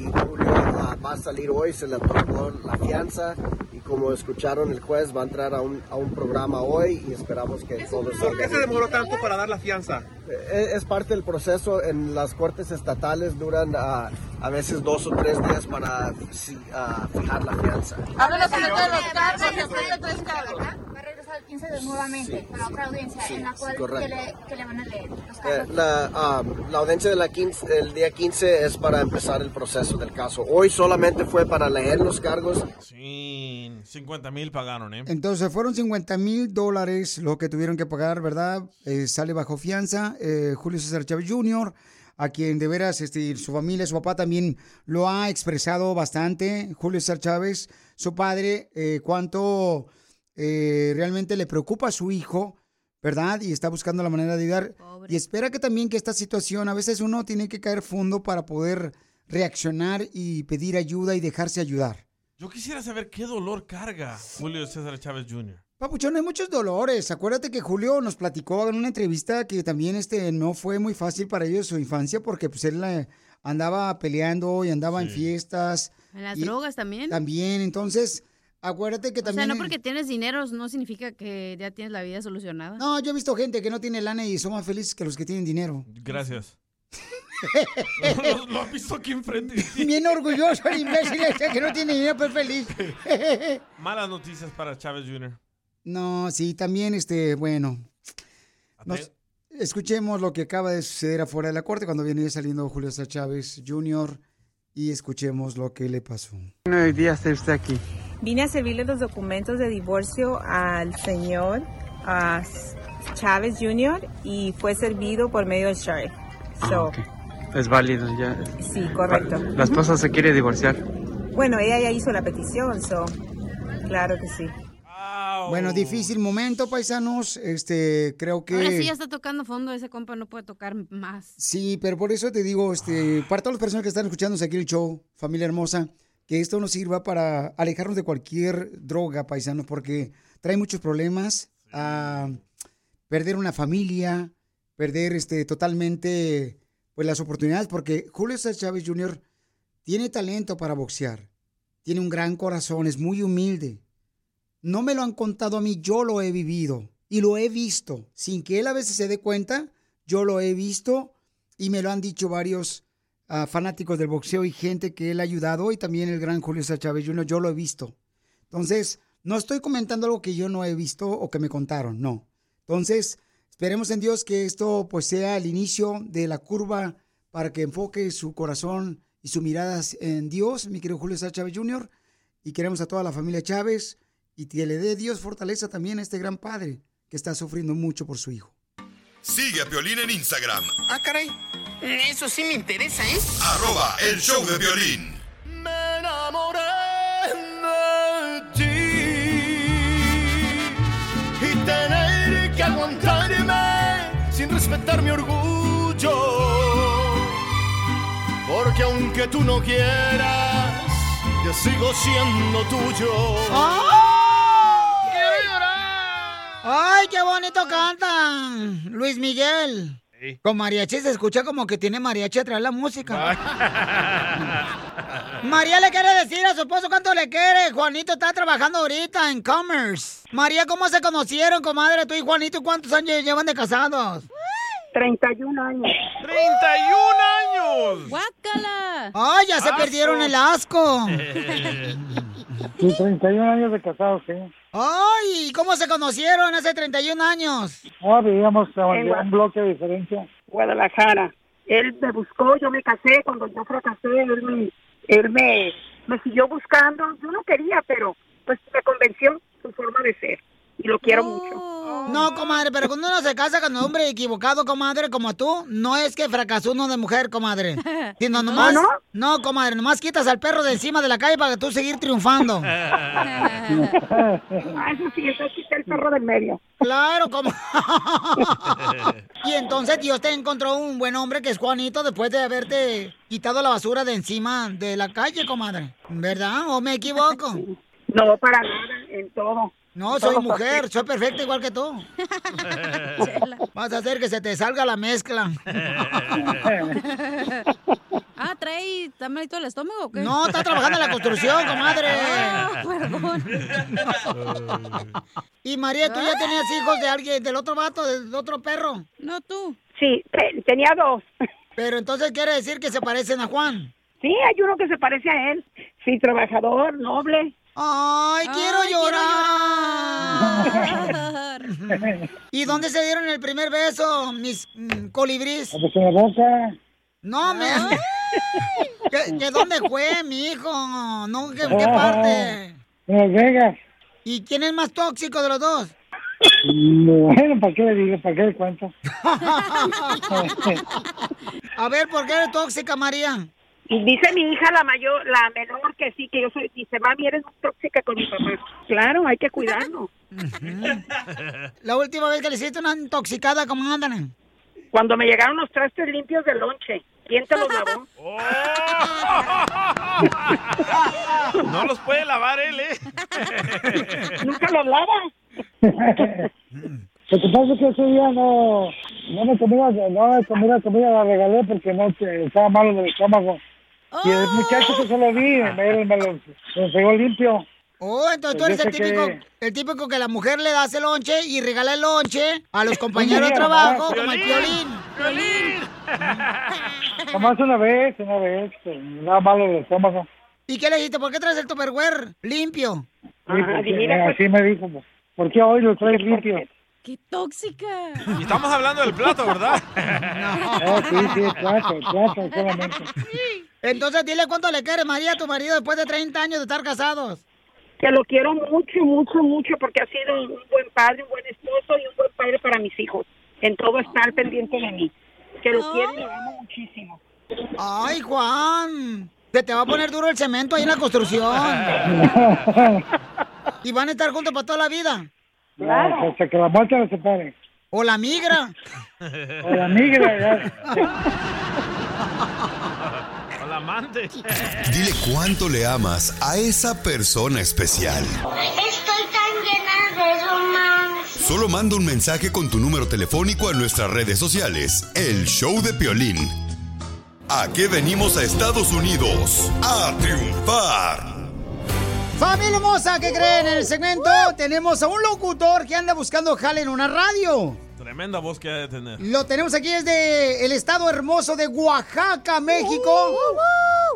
Y Julio ah, va a salir hoy, se le aprobó la fianza. Y como escucharon, el juez va a entrar a un, a un programa hoy y esperamos que todo ¿Por salga qué se demoró tanto para dar la fianza? Es, es parte del proceso. En las cortes estatales duran ah, a veces dos o tres días para ah, fijar la fianza. Háblanos sobre todos los cargos, después de tres cargos. Va a regresar el 15 de nuevamente para otra audiencia Sí, en la cual que le, que le van a leer los Eh, la, ah, la audiencia de la 15, el día 15 es para empezar el proceso del caso. Hoy solamente fue para leer los cargos. Sí, 50 mil pagaron, ¿eh? Entonces fueron 50 mil dólares lo que tuvieron que pagar, ¿verdad? Eh, sale bajo fianza. eh, Julio César Chávez Jr. a quien de veras este, su familia, su papá también lo ha expresado bastante, Julio César Chávez, su padre, eh, cuánto eh, realmente le preocupa a su hijo, ¿verdad? Y está buscando la manera de ayudar. Y espera que también que esta situación, a veces uno tiene que caer fondo para poder reaccionar y pedir ayuda y dejarse ayudar. Yo quisiera saber qué dolor carga Julio César Chávez Jr. Papuchón, hay muchos dolores. Acuérdate que Julio nos platicó en una entrevista que también este no fue muy fácil para ellos su infancia porque pues él eh, andaba peleando y andaba en fiestas. En las y- drogas también. También, entonces, acuérdate que O sea, también... no porque tienes dinero no significa que ya tienes la vida solucionada. No, yo he visto gente que no tiene lana y son más felices que los que tienen dinero. Gracias. lo, lo has visto aquí enfrente. Bien orgulloso el imbécil este que no tiene dinero, pero feliz. Malas noticias para Chávez Jr. No, sí, también, este, bueno. nos- escuchemos lo que acaba de suceder afuera de la corte cuando viene saliendo Julio César Chávez Jr. y escuchemos lo que le pasó. Hoy día está usted aquí. Vine a servirle los documentos de divorcio al señor ah, Chávez Jr. y fue servido por medio del sheriff. So, Ah. Es válido ya. Sí, correcto. La esposa se quiere divorciar. Bueno, ella ya hizo la petición, so, claro que sí. Bueno, difícil momento, paisanos. Este, creo que. Ahora sí ya está tocando fondo, ese compa no puede tocar más. Sí, pero por eso te digo, este, para todas las personas que están escuchando aquí el show, familia hermosa, que esto nos sirva para alejarnos de cualquier droga, paisanos, porque trae muchos problemas. a perder una familia, perder este, totalmente pues, las oportunidades, porque Julio César Chávez Jr. tiene talento para boxear, tiene un gran corazón, es muy humilde. No me lo han contado a mí, yo lo he vivido y lo he visto. Sin que él a veces se dé cuenta, yo lo he visto y me lo han dicho varios ah, fanáticos del boxeo y gente que él ha ayudado y también el gran Julio César Chávez Jr., yo lo he visto. Entonces, no estoy comentando algo que yo no he visto o que me contaron, no. Entonces, esperemos en Dios que esto pues sea el inicio de la curva para que enfoque su corazón y su mirada en Dios, mi querido Julio César Chávez Jr. Y queremos a toda la familia Chávez y que le dé Dios fortaleza también a este gran padre que está sufriendo mucho por su hijo. Sigue a Piolín en Instagram, Ah, caray. Eso sí me interesa, ¿eh? arroba el show de violín. Me enamoré de ti y tener que aguantarme sin respetar mi orgullo. Porque aunque tú no quieras, yo sigo siendo tuyo. ¡Quiero llorar! ¡Ay, qué bonito cantan! Luis Miguel. Con mariachi se escucha como que tiene mariachi atrás la música. María le quiere decir a su esposo cuánto le quiere. Juanito está trabajando ahorita en Commerce. María, ¿cómo se conocieron, comadre? Tú y Juanito, ¿cuántos años llevan de casados? 31 años. ¡31 años! ¡Guácala! ¡Ay, ya se perdieron el asco! Sí, 31 años de casados, sí. ¡Ay! ¿Cómo se conocieron hace 31 años? Ah, vivíamos a un bloque de diferencia. Guadalajara. Él me buscó, yo me casé. Cuando yo fracasé, él me, él me, me siguió buscando. Yo no quería, pero pues me convenció su forma de ser. Y lo quiero mucho. No, comadre, pero cuando uno se casa con un hombre equivocado, comadre, como tú, no es que fracasó uno de mujer, comadre. Sino nomás. no? No, comadre, nomás quitas al perro de encima de la calle para que tú seguir triunfando. Ah, eso sí, eso quita el perro del medio. Claro, como. y entonces Dios te encontró un buen hombre que es Juanito después de haberte quitado la basura de encima de la calle, comadre. ¿Verdad? ¿O me equivoco? No, para nada, en todo. No, soy mujer, soy perfecta igual que tú. Vas a hacer que se te salga la mezcla. Ah, trae, ¿está malito el estómago o qué? No, está trabajando en la construcción, comadre. Ah, perdón. Y María, ¿tú ya tenías hijos de alguien, del otro vato, del otro perro? No, tú. Sí, te- tenía dos. Pero entonces quiere decir que se parecen a Juan. Sí, hay uno que se parece a él. Sí, trabajador, noble. Ay, quiero llorar. ¿Y dónde se dieron el primer beso, mis mm, colibrís? Pues en la boca. No, me... ¿Que, que dónde fue, mi hijo? No, ¿qué, qué parte? En Las Vegas. ¿Y quién es más tóxico de los dos? Bueno, ¿para qué le digo? ¿Para qué le cuento? A ver, ¿por qué eres tóxica, María? Y dice mi hija, la mayor, la menor, que sí, que yo soy, dice, mami, eres muy tóxica con mi papá. Claro, hay que cuidarnos. La última vez que le hiciste una intoxicada, ¿cómo andan? Cuando me llegaron los trastes limpios del lonche, ¿quién te los lavó? No los puede lavar él, ¿eh? ¿Nunca los lavas? Lo que pasa es que ese día no, no me comía, no me comía comida, la regalé porque no estaba malo del estómago. Y el muchacho que se lo vi, me, me, lo, pegó limpio. Oh, entonces tú Pues eres el típico, que- el típico que la mujer le da el lonche y regala el lonche a los compañeros de trabajo, como el violín. Nomás una vez, una vez, daba malo el estómago. ¿Y qué le dijiste? ¿Por qué traes el tupperware limpio? Sí, porque, así me dijo, pues, ¿por qué hoy lo traes limpio? ¡Qué tóxica! Y estamos hablando del plato, ¿verdad? No, sí, sí, el plato, el plato solamente. Entonces dile cuánto le quieres, María, a tu marido después de 30 años de estar casados. Que lo quiero mucho, mucho, mucho, porque ha sido un buen padre, un buen esposo y un buen padre para mis hijos. En todo está al pendiente de mí. Que lo quiero y lo amo muchísimo. Ay, Juan, se te va a poner duro el cemento ahí en la construcción. y van a estar juntos para toda la vida. No, hasta que la muerte los separe. O la migra. O la migra, ya. Amante. Dile cuánto le amas a esa persona especial. Estoy tan llena de romance. Solo manda un mensaje con tu número telefónico a nuestras redes sociales. El Show de Piolín. ¿A qué venimos a Estados Unidos? A triunfar. Familia hermosa, ¿qué creen? En el segmento tenemos a un locutor que anda buscando jale en una radio. Tremenda voz que ha de tener. Lo tenemos aquí desde el estado hermoso de Oaxaca, México.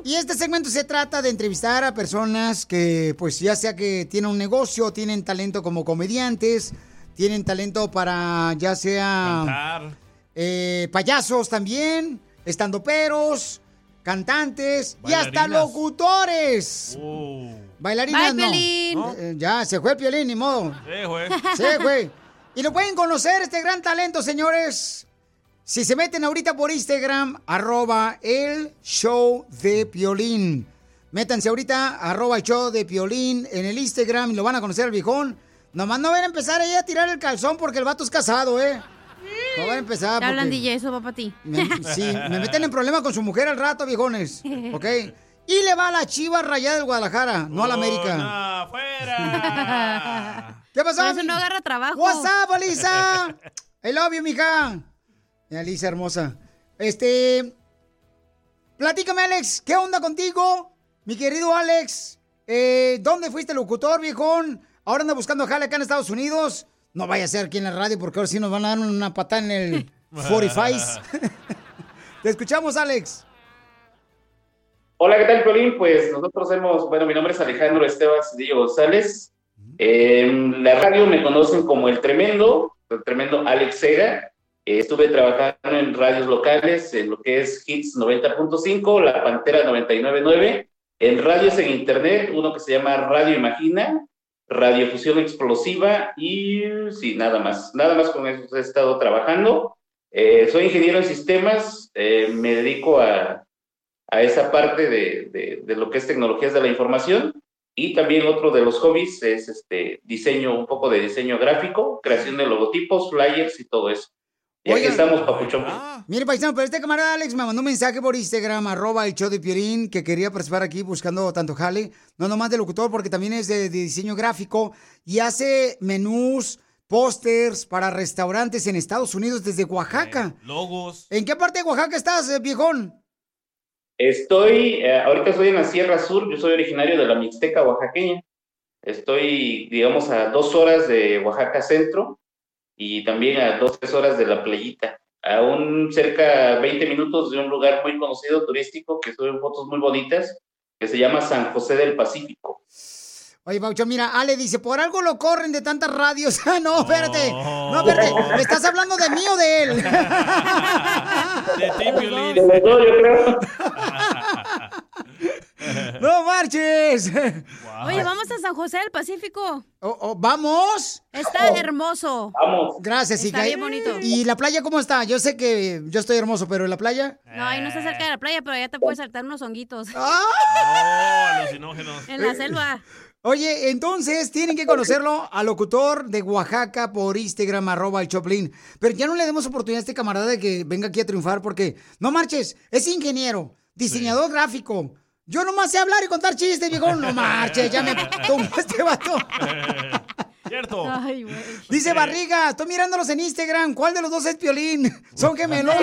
Y este segmento se trata de entrevistar a personas que, pues ya sea que tienen un negocio, tienen talento como comediantes, tienen talento para ya sea Cantar. eh, payasos también, estandoperos, cantantes y hasta locutores. Bailarinas Bye. No, eh, ya, se fue el piolín, ni modo. Sí, güey. Sí, güey. Y lo pueden conocer, este gran talento, señores. Si se meten ahorita por Instagram, arroba el show de Piolín. Métanse ahorita, arroba el show de Piolín en el Instagram y lo van a conocer al viejón. Nomás no van a empezar ahí a tirar el calzón porque el vato es casado, ¿eh? No van a empezar Te hablan, porque... DJ, eso va para ti. Me- sí, me meten en problemas con su mujer al rato, viejones. ¿Ok? Y le va a la chiva rayada del Guadalajara, no a la América. ¿Qué pasó? Eso no agarra trabajo. What's up, Alisa? I love you, mija. Mi Alisa hermosa. Este. Platícame, Alex, ¿qué onda contigo? Mi querido Alex, eh, ¿dónde fuiste locutor, viejón? Ahora anda buscando jale acá en Estados Unidos. No vaya a ser aquí en la radio porque ahora sí nos van a dar una patada en el 45. Te escuchamos, Alex. Hola, ¿qué tal, Piolín? Pues nosotros hemos, bueno, mi nombre es Alejandro Esteban Cedillo González. En la radio me conocen como el tremendo, el tremendo Alex Sega. Eh, estuve trabajando en radios locales, en lo que es Hits 90.5, La Pantera 99.9, en radios en internet, uno que se llama Radio Imagina, Radiofusión Explosiva y sí, nada más. Nada más con eso he estado trabajando. Eh, soy ingeniero en sistemas, eh, me dedico a, a esa parte de, de- de lo que es tecnologías de la información y también otro de los hobbies es este diseño, un poco de diseño gráfico, creación de logotipos, flyers y todo eso. Y aquí Oigan. estamos, Papuchón. Mire, paisano, pero este camarada Alex me mandó un mensaje por Instagram, arroba el show de Piolín, que quería participar aquí buscando tanto jale, no nomás de locutor, porque también es de, de diseño gráfico y hace menús, pósters para restaurantes en Estados Unidos desde Oaxaca. Logos. ¿En qué parte de Oaxaca estás, eh, viejón? Estoy, eh, ahorita estoy en la Sierra Sur, yo soy originario de la Mixteca oaxaqueña. Estoy, digamos, a dos horas de Oaxaca Centro y también a dos, tres horas de la playita. Aún cerca 20 minutos de un lugar muy conocido turístico que suben fotos muy bonitas, que se llama San José del Pacífico. Oye, Paucho, mira, Ale dice, por algo lo corren de tantas radios. Ah, no, espérate. No, espérate. ¿Me estás hablando de mí o de él? De ti, Piolín. De los dos, yo creo. ¡No marches! Oye, vamos a San José del Pacífico. Oh, ¿Vamos? Está hermoso. Vamos. Gracias, Está hija. bien bonito. ¿Y la playa cómo está? Yo sé que yo estoy hermoso, pero ¿la playa? No, ahí no está cerca de la playa, pero ya te puedes saltar unos honguitos. Oh, alucinógenos. En la selva. Oye, entonces tienen que conocerlo al locutor de Oaxaca por Instagram, arroba el Choplin. Pero ya no le demos oportunidad a este camarada de que venga aquí a triunfar porque, no marches, es ingeniero, diseñador gráfico. Yo nomás sé hablar y contar chistes, viejo. No marches, ya me tomó este vato. Cierto. Ay, güey. Dice Barriga, estoy mirándolos en Instagram. ¿Cuál de los dos es Piolín? Son gemelos.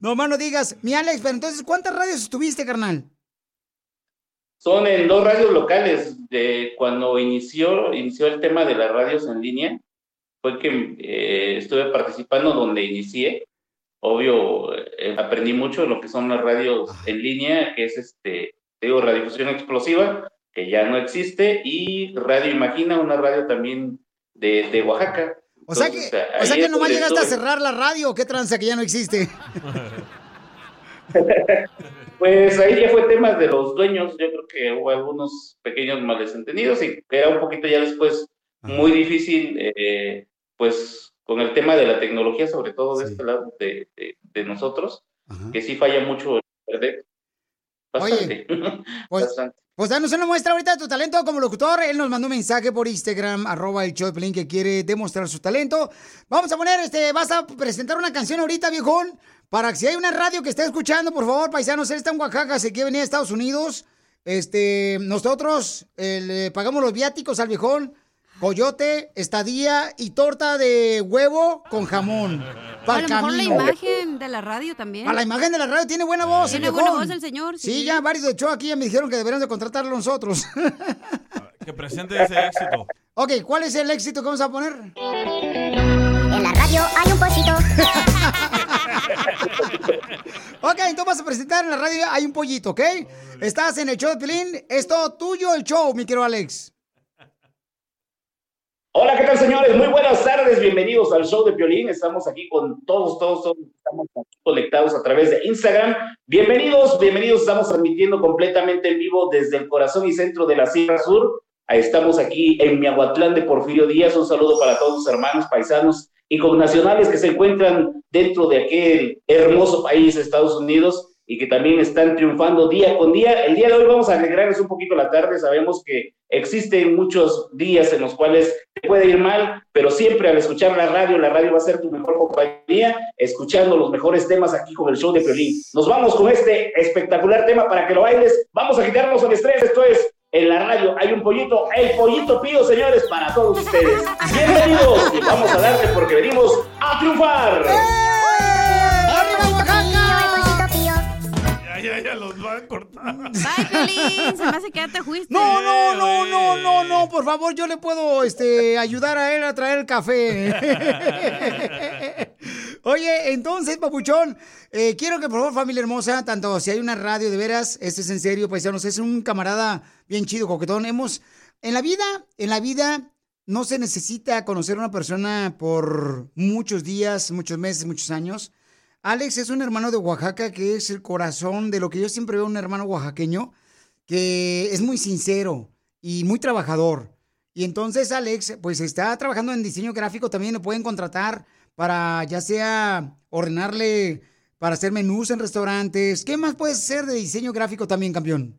no más no digas. Mi Alex, pero entonces, ¿cuántas radios estuviste, carnal? Son en dos radios locales. De cuando inició, inició el tema de las radios en línea, fue que eh, estuve participando donde inicié. Obvio, eh, aprendí mucho de lo que son las radios en línea, que es este, te digo, radiodifusión explosiva, que ya no existe, y Radio Imagina, una radio también de, de Oaxaca. O sea Entonces, que, o ahí sea que nomás llegaste a cerrar la radio. ¿Qué tranza que ya no existe? Pues ahí ya fue tema de los dueños, yo creo que hubo algunos pequeños malentendidos y era un poquito ya después muy difícil, eh, pues con el tema de la tecnología, sobre todo de este lado de, de- de nosotros, que sí falla mucho el. Bastante. Pues, Bastante. pues danos una muestra ahorita de tu talento como locutor. Él nos mandó un mensaje por Instagram, arroba el Choplin, que quiere demostrar su talento. Vamos a poner, este, vas a presentar una canción ahorita, viejón, para que si hay una radio que esté escuchando, por favor, paisanos, él está en Oaxaca, se quiere venir a Estados Unidos. Este, nosotros eh, le pagamos los viáticos al viejón, coyote, estadía y torta de huevo con jamón. A Para lo mejor la imagen de la radio también. A la imagen de la radio tiene buena voz, Tiene el buena viejón. voz el señor, Sí, sí. ya varios de show aquí ya me dijeron que deberíamos de contratarlo nosotros. Que presente ese éxito. ok, ¿cuál es el éxito que vamos a poner? En la radio hay un pollito. Ok, entonces vas a presentar en la radio Hay un pollito, ¿ok? Estás en el show de Pilín. Es todo tuyo el show, mi querido Alex. Hola, ¿qué tal, señores? Muy buenas tardes, bienvenidos al show de Piolín. Estamos aquí con todos, todos, todos, estamos aquí conectados a través de Instagram. Bienvenidos, bienvenidos, estamos transmitiendo completamente en vivo desde el corazón y centro de la Sierra Sur. Estamos aquí en Miahuatlán de Porfirio Díaz. Un saludo para todos los hermanos paisanos y connacionales que se encuentran dentro de aquel hermoso país, Estados Unidos, y que también están triunfando día con día. El día de hoy vamos a alegrarles un poquito la tarde. Sabemos que existen muchos días en los cuales te puede ir mal, pero siempre al escuchar la radio, la radio va a ser tu mejor compañía, escuchando los mejores temas aquí con el show de Piolín. Nos vamos con este espectacular tema para que lo bailes. Vamos a quitarnos el estrés. Esto es en la radio. Hay un pollito, el pollito pío, señores, para todos ustedes. Bienvenidos y vamos a darle porque venimos a triunfar. ¡Arriba, Oaxaca! Ya, ya, ya los van a cortar. Bye, Piolín. Se me hace que ya te fuiste. No, no, no, no, no, no, por favor, yo le puedo este, ayudar a él a traer el café. Oye, entonces, papuchón, eh, quiero que por favor, familia hermosa, tanto si hay una radio de veras, este es en serio, paisanos, es un camarada bien chido, coquetón. Hemos, en la vida, en la vida, no se necesita conocer a una persona por muchos días, muchos meses, muchos años. Alex es un hermano de Oaxaca que es el corazón de lo que yo siempre veo un hermano oaxaqueño que es muy sincero y muy trabajador. Y entonces Alex, pues está trabajando en diseño gráfico, también lo pueden contratar para ya sea ordenarle para hacer menús en restaurantes. ¿Qué más puedes hacer de diseño gráfico también, campeón?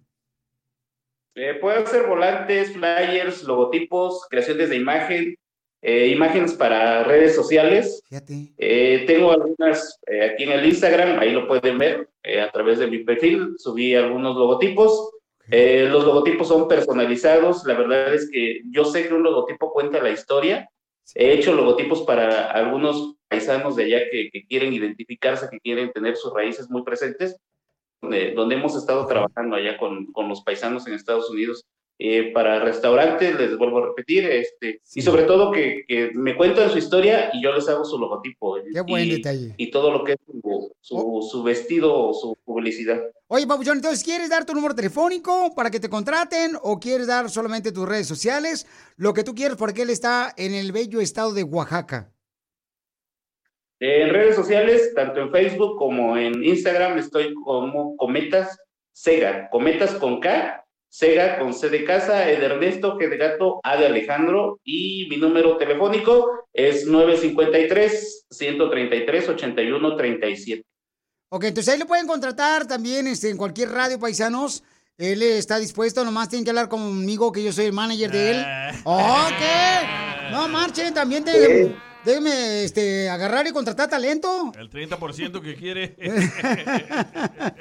Eh, puede hacer volantes, flyers, logotipos, creaciones de imagen, eh, imágenes para redes sociales. Fíjate. Eh, tengo algunas eh, aquí en el Instagram, ahí lo pueden ver a través de mi perfil. Subí algunos logotipos. Los logotipos son personalizados. La verdad es que yo sé que un logotipo cuenta la historia. He hecho logotipos para algunos paisanos de allá que, que quieren identificarse, que quieren tener sus raíces muy presentes, donde, donde hemos estado trabajando allá con, con los paisanos en Estados Unidos. Eh, para restaurantes, les vuelvo a repetir, este, y sobre todo que, que me cuentan su historia y yo les hago su logotipo. Qué buen y, detalle. Y todo lo que es su, su, su vestido o su publicidad. Oye, Papuchón, entonces, ¿quieres dar tu número telefónico para que te contraten o quieres dar solamente tus redes sociales? Lo que tú quieras, porque él está en el bello estado de Oaxaca. En redes sociales, tanto en Facebook como en Instagram, estoy como Cometas Sega, cometas con K, Sega con C de casa, E de Ernesto, G de gato, A de Alejandro y mi número telefónico es 953-133-8137. Ok, entonces ahí lo pueden contratar también este, en cualquier radio, paisanos. Él está dispuesto, nomás tienen que hablar conmigo, que yo soy el manager de él. Ok. No marchen, también déjenme, déjenme, este, agarrar y contratar talento. El 30% que quiere.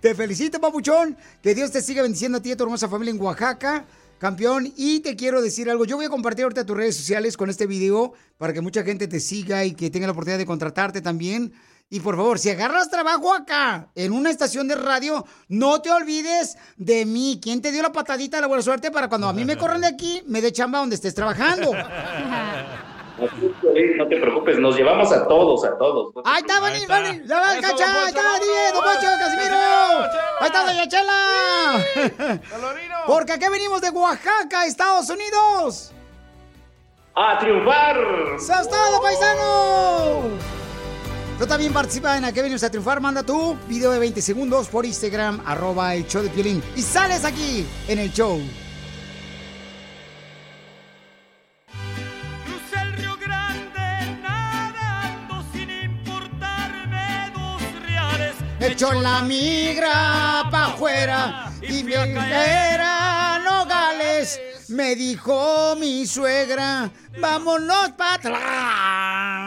Te felicito, papuchón. Que Dios te siga bendiciendo a ti y a tu hermosa familia en Oaxaca, campeón. Y te quiero decir algo. Yo voy a compartir ahorita tus redes sociales con este video para que mucha gente te siga y que tenga la oportunidad de contratarte también. Y por favor, si agarras trabajo acá, en una estación de radio, no te olvides de mí. ¿Quién te dio la patadita de la buena suerte para cuando a mí me corran de aquí, me dé chamba donde estés trabajando? No te preocupes, nos llevamos a todos, a todos. Ahí está, Vani, Vani, ya va, cacha, ahí está, DJ, Don Poncho, Casimiro. Ahí está, Doña Chela. Porque aquí venimos de Oaxaca, Estados Unidos. ¡A triunfar! ¡Sos todo, paisano! Tú también participa en Aquí venimos a triunfar. Manda tu video de 20 segundos por Instagram, arroba el show de Piolín. Y sales aquí en el show. Echó la migra pa' afuera y mi era Nogales. Me dijo mi suegra, vámonos para atrás.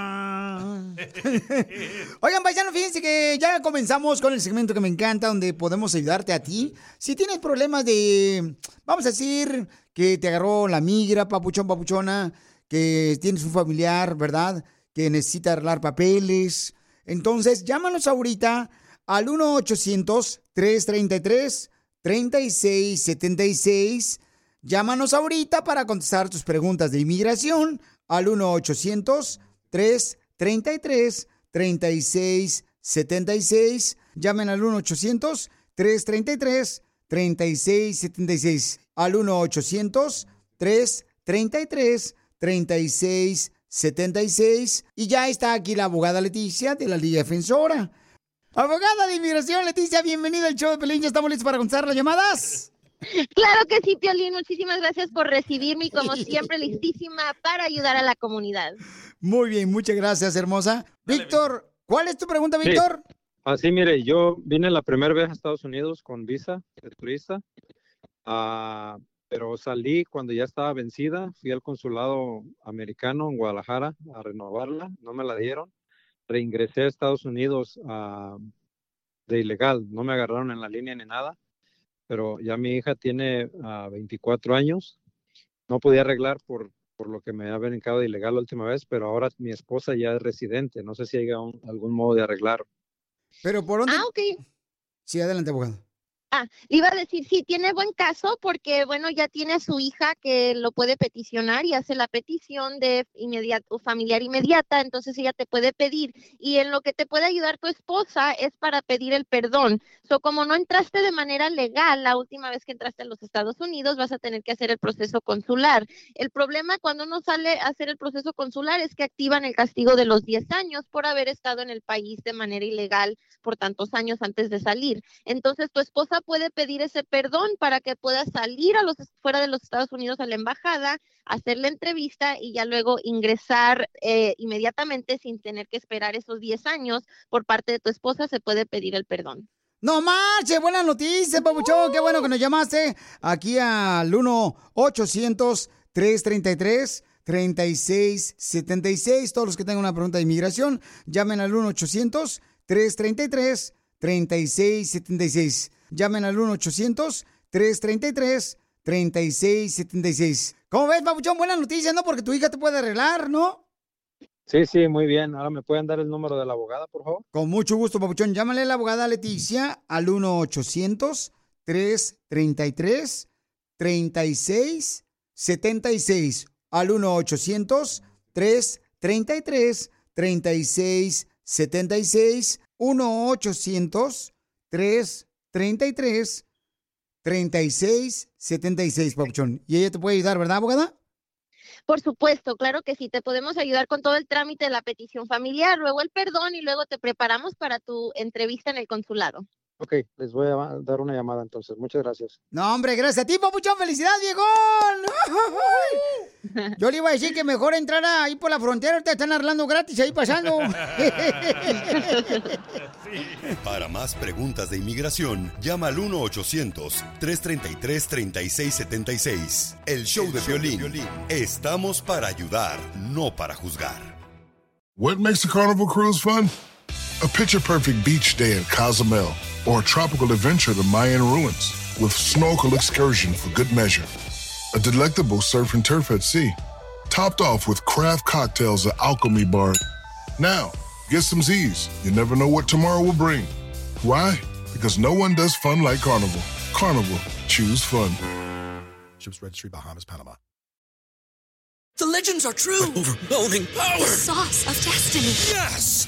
Oigan, paisanos, fíjense que ya comenzamos con el segmento que me encanta, donde podemos ayudarte a ti. Si tienes problemas de, vamos a decir, que te agarró la migra, papuchón, papuchona, que tienes un familiar, ¿verdad? Que necesita arreglar papeles. Entonces, llámanos ahorita al 1-800-333-3676. Llámanos ahorita para contestar tus preguntas de inmigración al 1-800-333-3676. Llamen al 1-800-333-3676. Al 1-800-333-3676. Y ya está aquí la abogada Leticia de la Liga Defensora. Abogada de inmigración, Leticia, bienvenida al show de Pelín. ¿Ya estamos listos para contestar las llamadas? Claro que sí, Piolín. Muchísimas gracias por recibirme y como siempre listísima para ayudar a la comunidad. Muy bien, muchas gracias, hermosa. Víctor, ¿cuál es tu pregunta, Sí. Víctor? Así, mire, yo vine la primera vez a Estados Unidos con visa de turista, ah, pero salí cuando ya estaba vencida. Fui al consulado americano en Guadalajara a renovarla, no me la dieron. Reingresé a Estados Unidos ah, de ilegal, no me agarraron en la línea ni nada, pero ya mi hija tiene ah, 24 años. No podía arreglar por, por lo que me había brincado de ilegal la última vez, pero ahora mi esposa ya es residente. No sé si hay un- algún modo de arreglar. Pero por dónde. Ah, ok. Sí, adelante, abogado. Ah, le iba a decir, sí, tiene buen caso porque, bueno, ya tiene a su hija que lo puede peticionar y hace la petición de inmediato, familiar inmediata, entonces ella te puede pedir. Y en lo que te puede ayudar tu esposa es para pedir el perdón. So, como no entraste de manera legal la última vez que entraste a los Estados Unidos, vas a tener que hacer el proceso consular. El problema cuando uno sale a hacer el proceso consular es que activan el castigo de los 10 años por haber estado en el país de manera ilegal por tantos años antes de salir. Entonces, tu esposa puede pedir ese perdón para que pueda salir a los fuera de los Estados Unidos a la embajada, hacer la entrevista y ya luego ingresar eh, inmediatamente sin tener que esperar esos 10 años por parte de tu esposa, se puede pedir el perdón. No marche, buena noticia, papuchón. Qué bueno que nos llamaste aquí al 1-800-333-3676. Todos los que tengan una pregunta de inmigración, llamen al 1-800-333-3676. Llamen al 1-800-333-3676. ¿Cómo ves, papuchón? Buena noticia, ¿no? Porque tu hija te puede arreglar, ¿no? Sí, sí, muy bien. Ahora me pueden dar el número de la abogada, por favor. Con mucho gusto, Papuchón. Llámale a la abogada Leticia al 1-800-333-3676. Al 1-800-333-3676. 1-800-333-3676, Papuchón. Y ella te puede ayudar, ¿verdad, abogada? Por supuesto, claro que sí, te podemos ayudar con todo el trámite de la petición familiar, luego el perdón y luego te preparamos para tu entrevista en el consulado. Ok, les voy a dar una llamada entonces. Muchas gracias. No, hombre, gracias a ti, papuchón. ¡Felicidad, viejón! Yo le iba a decir que mejor entrara ahí por la frontera. Te están arreglando gratis ahí pasando. Para más preguntas de inmigración, llama al 1-800-333-3676. El show de violín. Estamos para ayudar, no para juzgar. What makes a carnival cruise fun? A picture perfect beach day at Cozumel or a tropical adventure to Mayan ruins with snorkel excursion for good measure. A delectable surf and turf at sea, topped off with craft cocktails at Alchemy Bar. Now, get some Z's. You never know what tomorrow will bring. Why? Because no one does fun like Carnival. Carnival, choose fun. Ships Registry, Bahamas, Panama. The legends are true. Overwhelming power! The sauce of destiny. Yes!